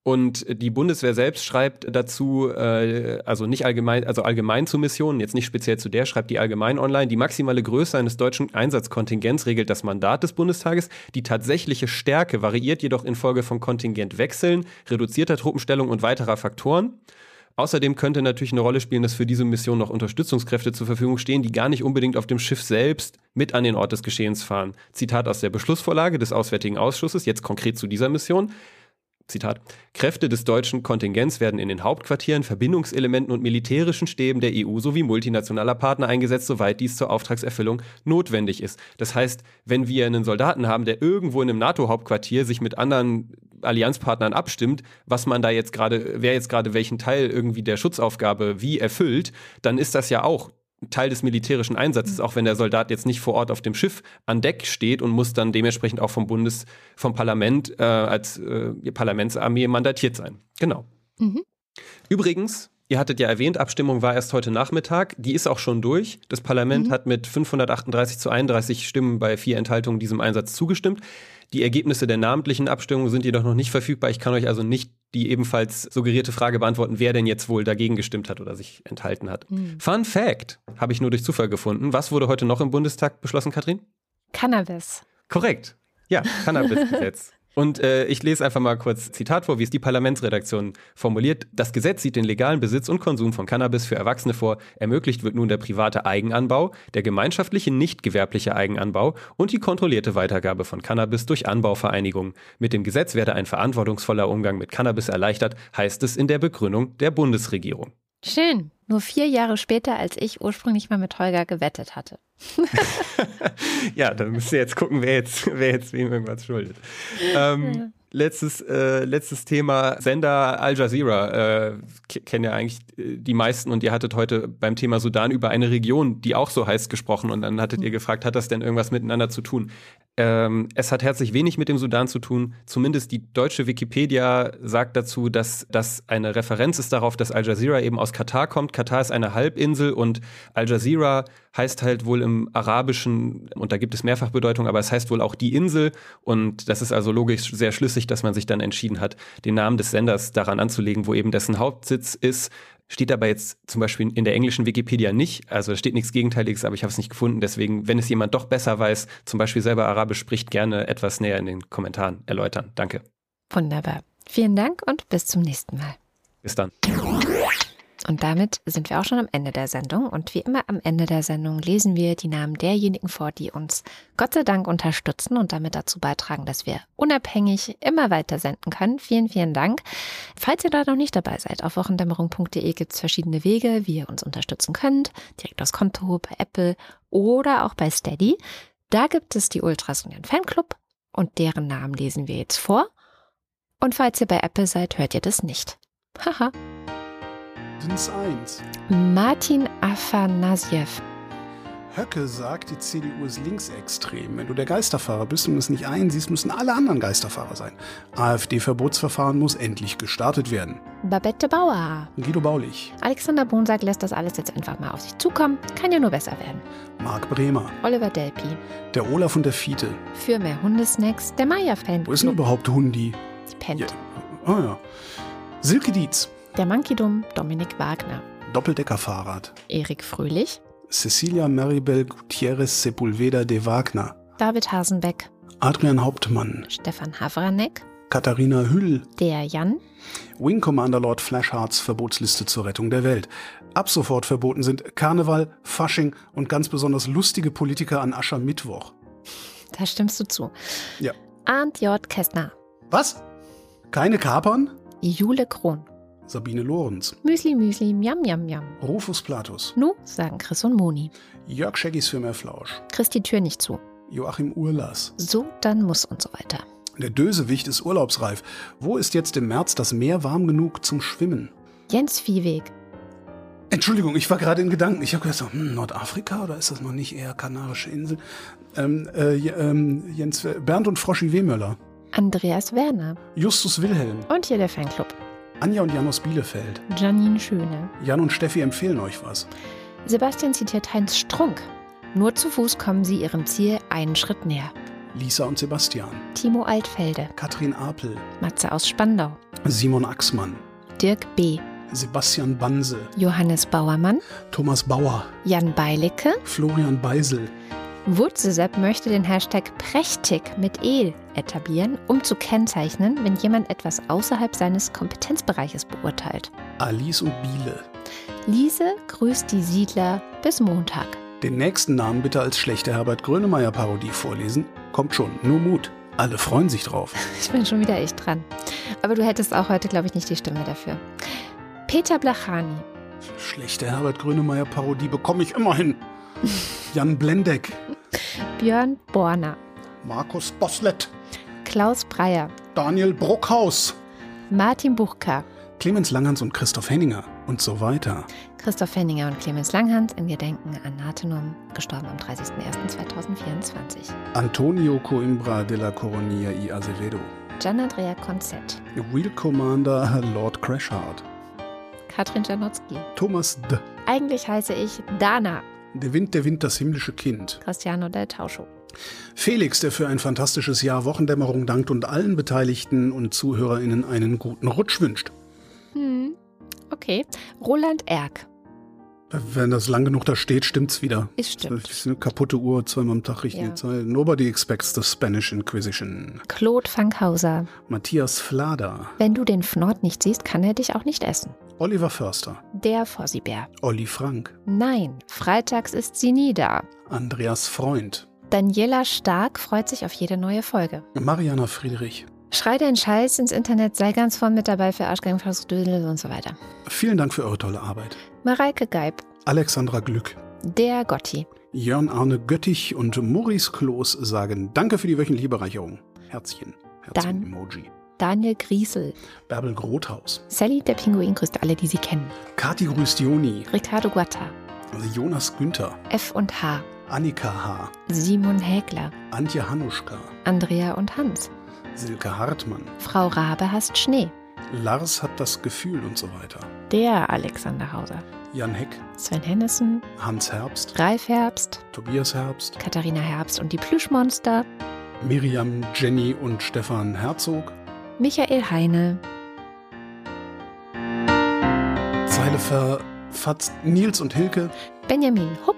E: Und die Bundeswehr selbst schreibt dazu, äh, also nicht allgemein, also allgemein zu Missionen, jetzt nicht speziell zu der, schreibt die allgemein online. Die maximale Größe eines deutschen Einsatzkontingents regelt das Mandat des Bundestages. Die tatsächliche Stärke variiert jedoch infolge von Kontingentwechseln, reduzierter Truppenstellung und weiterer Faktoren. Außerdem könnte natürlich eine Rolle spielen, dass für diese Mission noch Unterstützungskräfte zur Verfügung stehen, die gar nicht unbedingt auf dem Schiff selbst mit an den Ort des Geschehens fahren. Zitat aus der Beschlussvorlage des Auswärtigen Ausschusses, jetzt konkret zu dieser Mission. Zitat, Kräfte des deutschen Kontingents werden in den Hauptquartieren, Verbindungselementen und militärischen Stäben der EU sowie multinationaler Partner eingesetzt, soweit dies zur Auftragserfüllung notwendig ist. Das heißt, wenn wir einen Soldaten haben, der irgendwo in einem NATO-Hauptquartier sich mit anderen Allianzpartnern abstimmt, was man da jetzt gerade, wer jetzt gerade welchen Teil irgendwie der Schutzaufgabe wie erfüllt, dann ist das ja auch Teil des militärischen Einsatzes, auch wenn der Soldat jetzt nicht vor Ort auf dem Schiff an Deck steht und muss dann dementsprechend auch vom Bundes, vom Parlament äh, als äh, Parlamentsarmee mandatiert sein. Genau. Mhm. Übrigens, ihr hattet ja erwähnt, Abstimmung war erst heute Nachmittag. Die ist auch schon durch. Das Parlament mhm. hat mit 538 zu 31 Stimmen bei vier Enthaltungen diesem Einsatz zugestimmt. Die Ergebnisse der namentlichen Abstimmung sind jedoch noch nicht verfügbar. Ich kann euch also nicht die ebenfalls suggerierte Frage beantworten, wer denn jetzt wohl dagegen gestimmt hat oder sich enthalten hat. Mhm. Fun Fact habe ich nur durch Zufall gefunden. Was wurde heute noch im Bundestag beschlossen, Katrin?
A: Cannabis.
E: Korrekt. Ja, Cannabis-Gesetz. *laughs* Und äh, ich lese einfach mal kurz Zitat vor, wie es die Parlamentsredaktion formuliert. Das Gesetz sieht den legalen Besitz und Konsum von Cannabis für Erwachsene vor. Ermöglicht wird nun der private Eigenanbau, der gemeinschaftliche nicht gewerbliche Eigenanbau und die kontrollierte Weitergabe von Cannabis durch Anbauvereinigungen. Mit dem Gesetz werde ein verantwortungsvoller Umgang mit Cannabis erleichtert, heißt es in der Begründung der Bundesregierung.
A: Schön. Nur vier Jahre später, als ich ursprünglich mal mit Holger gewettet hatte. *laughs*
E: ja, dann müsst ihr jetzt gucken, wer jetzt, *laughs* wer jetzt wem irgendwas schuldet. Ähm, ja. Letztes, äh, letztes Thema, Sender Al Jazeera, äh, kennen ja eigentlich äh, die meisten und ihr hattet heute beim Thema Sudan über eine Region, die auch so heißt, gesprochen und dann hattet ihr mhm. gefragt, hat das denn irgendwas miteinander zu tun? Ähm, es hat herzlich wenig mit dem Sudan zu tun. Zumindest die deutsche Wikipedia sagt dazu, dass das eine Referenz ist darauf, dass Al Jazeera eben aus Katar kommt. Katar ist eine Halbinsel und Al Jazeera heißt halt wohl im Arabischen, und da gibt es Mehrfachbedeutung, aber es heißt wohl auch die Insel. Und das ist also logisch sehr schlüssig, dass man sich dann entschieden hat, den Namen des Senders daran anzulegen, wo eben dessen Hauptsitz ist. Steht aber jetzt zum Beispiel in der englischen Wikipedia nicht. Also steht nichts Gegenteiliges, aber ich habe es nicht gefunden. Deswegen, wenn es jemand doch besser weiß, zum Beispiel selber Arabisch spricht, gerne etwas näher in den Kommentaren erläutern. Danke.
A: Wunderbar. Vielen Dank und bis zum nächsten Mal.
E: Bis dann.
A: Und damit sind wir auch schon am Ende der Sendung. Und wie immer am Ende der Sendung lesen wir die Namen derjenigen vor, die uns Gott sei Dank unterstützen und damit dazu beitragen, dass wir unabhängig immer weiter senden können. Vielen, vielen Dank. Falls ihr da noch nicht dabei seid, auf wochendämmerung.de gibt es verschiedene Wege, wie ihr uns unterstützen könnt. Direkt aus Konto, bei Apple oder auch bei Steady. Da gibt es die Ultras und den Fanclub und deren Namen lesen wir jetzt vor. Und falls ihr bei Apple seid, hört ihr das nicht. Haha.
B: Mindestens eins.
A: Martin Afanasjew.
B: Höcke sagt, die CDU ist linksextrem. Wenn du der Geisterfahrer bist und es nicht einsiehst, müssen alle anderen Geisterfahrer sein. AfD-Verbotsverfahren muss endlich gestartet werden.
A: Babette Bauer.
B: Guido Baulich.
A: Alexander Bonsack lässt das alles jetzt einfach mal auf sich zukommen. Kann ja nur besser werden.
B: Marc Bremer.
A: Oliver Delpi.
B: Der Olaf und der Fiete.
A: Für mehr Hundesnacks, der Maya-Fan.
B: Wo ist denn überhaupt Hundi?
A: Sie pennt. Ja.
B: Oh ja. Silke Dietz.
A: Der Monkey-Dumm Dominik Wagner.
B: Doppeldeckerfahrrad.
A: Erik Fröhlich.
B: Cecilia Maribel Gutierrez Sepulveda de Wagner.
A: David Hasenbeck.
B: Adrian Hauptmann.
A: Stefan Havranek.
B: Katharina Hüll.
A: Der Jan.
B: Wing Commander Lord Flashhearts Verbotsliste zur Rettung der Welt. Ab sofort verboten sind Karneval, Fasching und ganz besonders lustige Politiker an Aschermittwoch.
A: Da stimmst du zu.
B: Ja.
A: Arndt J. Kästner.
B: Was? Keine Kapern?
A: Jule Krohn.
B: Sabine Lorenz.
A: Müsli, Müsli, Miam, Miam, Miam.
B: Rufus Platus.
A: Nu, sagen Chris und Moni.
B: Jörg Scheggis für mehr Flausch.
A: Chris die Tür nicht zu.
B: Joachim Urlas.
A: So, dann muss und so weiter.
B: Der Dösewicht ist urlaubsreif. Wo ist jetzt im März das Meer warm genug zum Schwimmen?
A: Jens Viehweg.
B: Entschuldigung, ich war gerade in Gedanken. Ich habe gedacht, hm, Nordafrika oder ist das noch nicht eher Kanarische Insel? Ähm, äh, ähm, Jens, Bernd und Froschi Wehmöller.
A: Andreas Werner.
B: Justus Wilhelm.
A: Und hier der Fanclub.
B: Anja und Jan aus Bielefeld.
A: Janine Schöne.
B: Jan und Steffi empfehlen euch was.
A: Sebastian zitiert Heinz Strunk. Nur zu Fuß kommen sie ihrem Ziel einen Schritt näher.
B: Lisa und Sebastian,
A: Timo Altfelde,
B: Katrin Apel,
A: Matze aus Spandau,
B: Simon Axmann,
A: Dirk B.,
B: Sebastian Banse,
A: Johannes Bauermann,
B: Thomas Bauer,
A: Jan Beilicke,
B: Florian Beisel,
A: Wurzelsepp möchte den Hashtag prächtig mit E etablieren, um zu kennzeichnen, wenn jemand etwas außerhalb seines Kompetenzbereiches beurteilt.
B: Alice und Biele.
A: Lise grüßt die Siedler bis Montag.
B: Den nächsten Namen bitte als schlechte Herbert Grönemeyer-Parodie vorlesen. Kommt schon, nur Mut. Alle freuen sich drauf. *laughs*
A: Ich bin schon wieder echt dran. Aber du hättest auch heute, glaube ich, nicht die Stimme dafür. Peter Blachani,
B: Schlechte Herbert Grönemeyer-Parodie bekomme ich immerhin. Jan Blendeck,
A: Björn Borner,
B: Markus Boslett,
A: Klaus Breyer,
B: Daniel Bruckhaus,
A: Martin Buchka,
B: Clemens Langhans und Christoph Henninger und so weiter.
A: Christoph Henninger und Clemens Langhans in Gedenken an Nathenum, gestorben am 30.01.2024.
B: Antonio Coimbra de la Coronia y Azevedo.
A: Gian Andrea Konzett,
B: Wheel Commander Lord Crashheart.
A: Katrin Janowski.
B: Thomas D.
A: Eigentlich heiße ich Dana,
B: Der Wind, der Wind, das himmlische Kind.
A: Cristiano del Tauscho.
B: Felix, der für ein fantastisches Jahr Wochendämmerung dankt und allen Beteiligten und ZuhörerInnen einen guten Rutsch wünscht.
A: Hm. Okay. Roland Erck.
B: Wenn das lang genug da steht, stimmt's wieder.
A: Ist stimmt.
B: Das ist eine kaputte Uhr, zweimal am Tag richtige
A: Ja.
B: Zeit. Nobody expects the Spanish Inquisition.
A: Claude Fankhauser.
B: Matthias Flader.
A: Wenn du den Fnord nicht siehst, kann er dich auch nicht essen.
B: Oliver Förster.
A: Der Fossibär.
B: Olli Frank.
A: Nein, freitags ist sie nie da.
B: Andreas Freund.
A: Daniela Stark freut sich auf jede neue Folge.
B: Mariana Friedrich.
A: Schrei deinen Scheiß ins Internet, sei ganz vorn mit dabei für Arschgang, Dödel und so weiter.
B: Vielen Dank für eure tolle Arbeit.
A: Mareike Geib.
B: Alexandra Glück.
A: Der Gotti.
B: Jörn Arne Göttich und Maurice Kloß sagen Danke für die wöchentliche Bereicherung. Herzchen.
A: Dann-
B: Herzchen-Emoji.
A: Daniel Griesel.
B: Bärbel Grothaus.
A: Sally, der Pinguin, grüßt alle, die sie kennen.
B: Kati grüßt Joni.
A: Ricardo Guatta.
B: Jonas Günther.
A: F und H.
B: Annika H.
A: Simon Hägler.
B: Antje Hanuschka.
A: Andrea und Hans.
B: Silke Hartmann.
A: Frau Rabe hasst Schnee.
B: Lars hat das Gefühl und so weiter.
A: Der Alexander Hauser.
B: Jan Heck.
A: Sven Hennissen.
B: Hans Herbst.
A: Ralf Herbst.
B: Tobias Herbst.
A: Katharina Herbst und die Plüschmonster.
B: Miriam, Jenny und Stefan Herzog.
A: Michael Heine.
B: Zeile verfatzt Nils und Hilke.
A: Benjamin Hupp.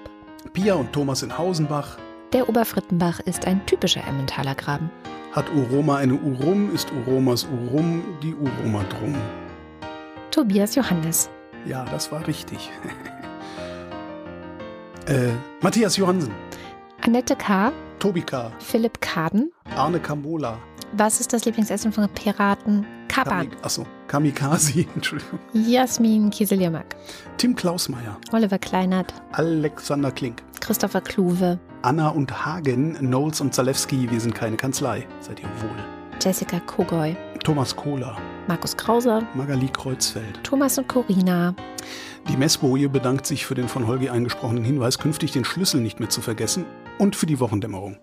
B: Pia und Thomas in Hausenbach.
A: Der Oberfrittenbach ist ein typischer Emmentaler Graben.
B: Hat Uroma eine Urum, ist Uromas Urum die Uroma drum.
A: Tobias Johannes.
B: Ja, das war richtig. *laughs* äh, Matthias Johansen,
A: Annette K.,
B: Tobi K.,
A: Philipp Kaden.
B: Arne Kamola,
A: Was ist das Lieblingsessen von Piraten? Kapan.
B: Kamik achso, Kamikaze, *laughs* Entschuldigung,
A: Jasmin Kieseljermack.
B: Tim Klausmeier,
A: Oliver Kleinert.
B: Alexander Klink,
A: Christopher Kluwe.
B: Anna und Hagen, Knowles und Zalewski, wir sind keine Kanzlei. Seid ihr wohl.
A: Jessica Kogoy.
B: Thomas Kohler,
A: Markus Krauser.
B: Magali Kreuzfeld.
A: Thomas und Corina.
B: Die Messboje bedankt sich für den von Holgi eingesprochenen Hinweis, künftig den Schlüssel nicht mehr zu vergessen und für die Wochendämmerung.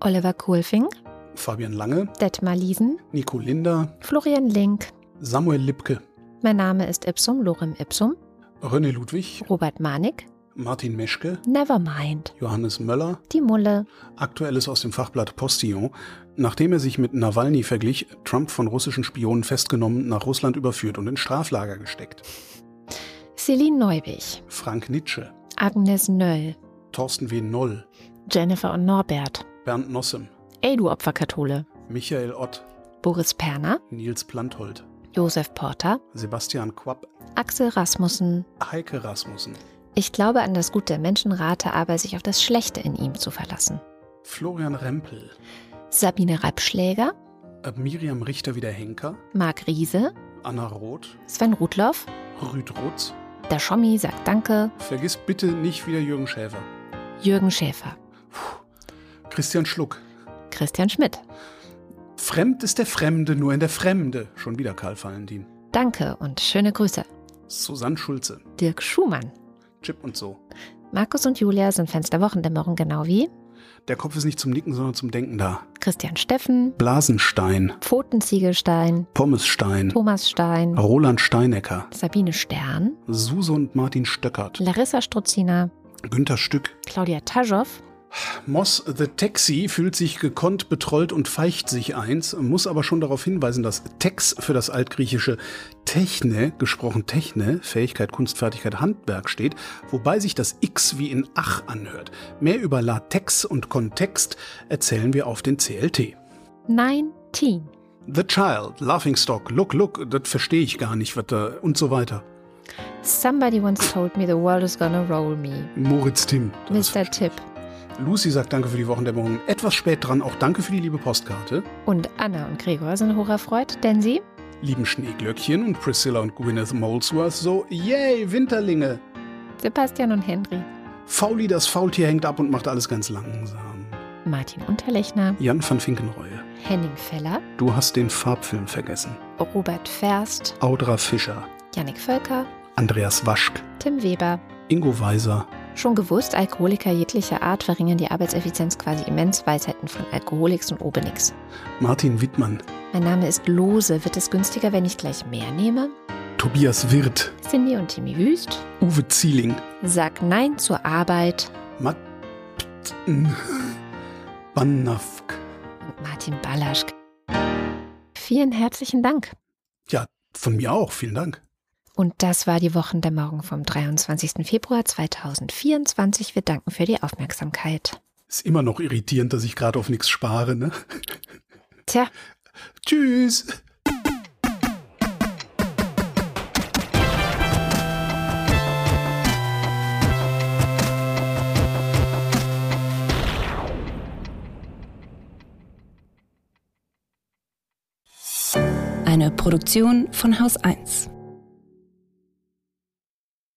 A: Oliver Kohlfing.
B: Fabian Lange,
A: Detmar Liesen.
B: Nico Linder,
A: Florian Link.
B: Samuel Lipke,
A: Mein Name ist Ipsum, Lorem Ipsum.
B: René Ludwig,
A: Robert Manik.
B: Martin Meschke,
A: Nevermind.
B: Johannes Möller,
A: Die Mulle.
B: Aktuelles aus dem Fachblatt Postillon. Nachdem er sich mit Nawalny verglich, Trump von russischen Spionen festgenommen, nach Russland überführt und ins Straflager gesteckt.
A: Celine Neubich.
B: Frank Nitsche,
A: Agnes Nöll.
B: Thorsten W. Noll,
A: Jennifer und Norbert.
B: Bernd Nossem,
A: Ey, du Opferkathole.
B: Michael Ott,
A: Boris Perner.
B: Nils Planthold,
A: Josef Porter.
B: Sebastian Quapp,
A: Axel Rasmussen.
B: Heike Rasmussen,
A: Ich glaube an das Gut der Menschen, rate aber, sich auf das Schlechte in ihm zu verlassen.
B: Florian Rempel,
A: Sabine Reibschläger.
B: äh, Miriam Richter wieder Henker,
A: Marc Riese.
B: Anna Roth,
A: Sven Rudloff.
B: Rüd Rutz.
A: Der Schommi sagt Danke.
B: Vergiss bitte nicht wieder Jürgen Schäfer.
A: Jürgen Schäfer.
B: Christian Schluck.
A: Christian Schmidt.
B: Fremd ist der Fremde, nur in der Fremde. Schon wieder Karl Valentin.
A: Danke und schöne Grüße.
B: Susanne Schulze.
A: Dirk Schumann.
B: Chip und so.
A: Markus und Julia sind Fans der Wochendämmerung genau wie
B: Der Kopf ist nicht zum Nicken, sondern zum Denken da.
A: Christian Steffen,
B: Blasenstein,
A: Pfotenziegelstein,
B: Pommesstein,
A: Thomas Stein,
B: Roland Steinecker,
A: Sabine Stern,
B: Suse und Martin Stöckert,
A: Larissa Struzina,
B: Günter Stück,
A: Claudia Taschow,
B: Moss the Taxi fühlt sich gekonnt, betrollt und feicht sich eins, muss aber schon darauf hinweisen, dass Tex für das altgriechische Techne, gesprochen Techne, Fähigkeit, Kunstfertigkeit, Handwerk steht, wobei sich das X wie in Ach anhört. Mehr über Latex und Kontext erzählen wir auf den CLT.
A: 19.
B: The Child, Laughingstock, Look, Look, das verstehe ich gar nicht, was da und so weiter.
A: Somebody once told me the world is gonna roll me.
B: Moritz Tim.
A: Mr. Tipp.
B: Lucy sagt Danke für die Wochendämmerung. Etwas spät dran, auch Danke für die liebe Postkarte.
A: Und Anna und Gregor sind hocherfreut, denn sie
B: Lieben Schneeglöckchen und Priscilla und Gwyneth Molesworth so, yay, Winterlinge.
A: Sebastian und Henry,
B: Fauli, das Faultier hängt ab und macht alles ganz langsam.
A: Martin Unterlechner,
B: Jan van Finkenreue,
A: Henning Feller,
B: du hast den Farbfilm vergessen.
A: Robert Ferst,
B: Audra Fischer,
A: Yannick Völker,
B: Andreas Waschk,
A: Tim Weber.
B: Ingo Weiser,
A: Schon gewusst, Alkoholiker jeglicher Art verringern die Arbeitseffizienz quasi immens. Weisheiten von Alkoholiks und Obenix.
B: Martin Wittmann,
A: Mein Name ist Lose. Wird es günstiger, wenn ich gleich mehr nehme?
B: Tobias Wirth,
A: Cindy und Timmy Wüst.
B: Uwe Zieling,
A: Sag Nein zur Arbeit.
B: Matt Banafk.
A: Und Martin Ballaschk. Vielen herzlichen Dank.
B: Ja, von mir auch, vielen Dank.
A: Und das war die Wochendämmerung vom 23. Februar 2024. Wir danken für die Aufmerksamkeit.
B: Ist immer noch irritierend, dass ich gerade auf nichts spare, ne? *laughs*
A: Tja,
B: Tschüss.
F: Eine Produktion von Haus 1.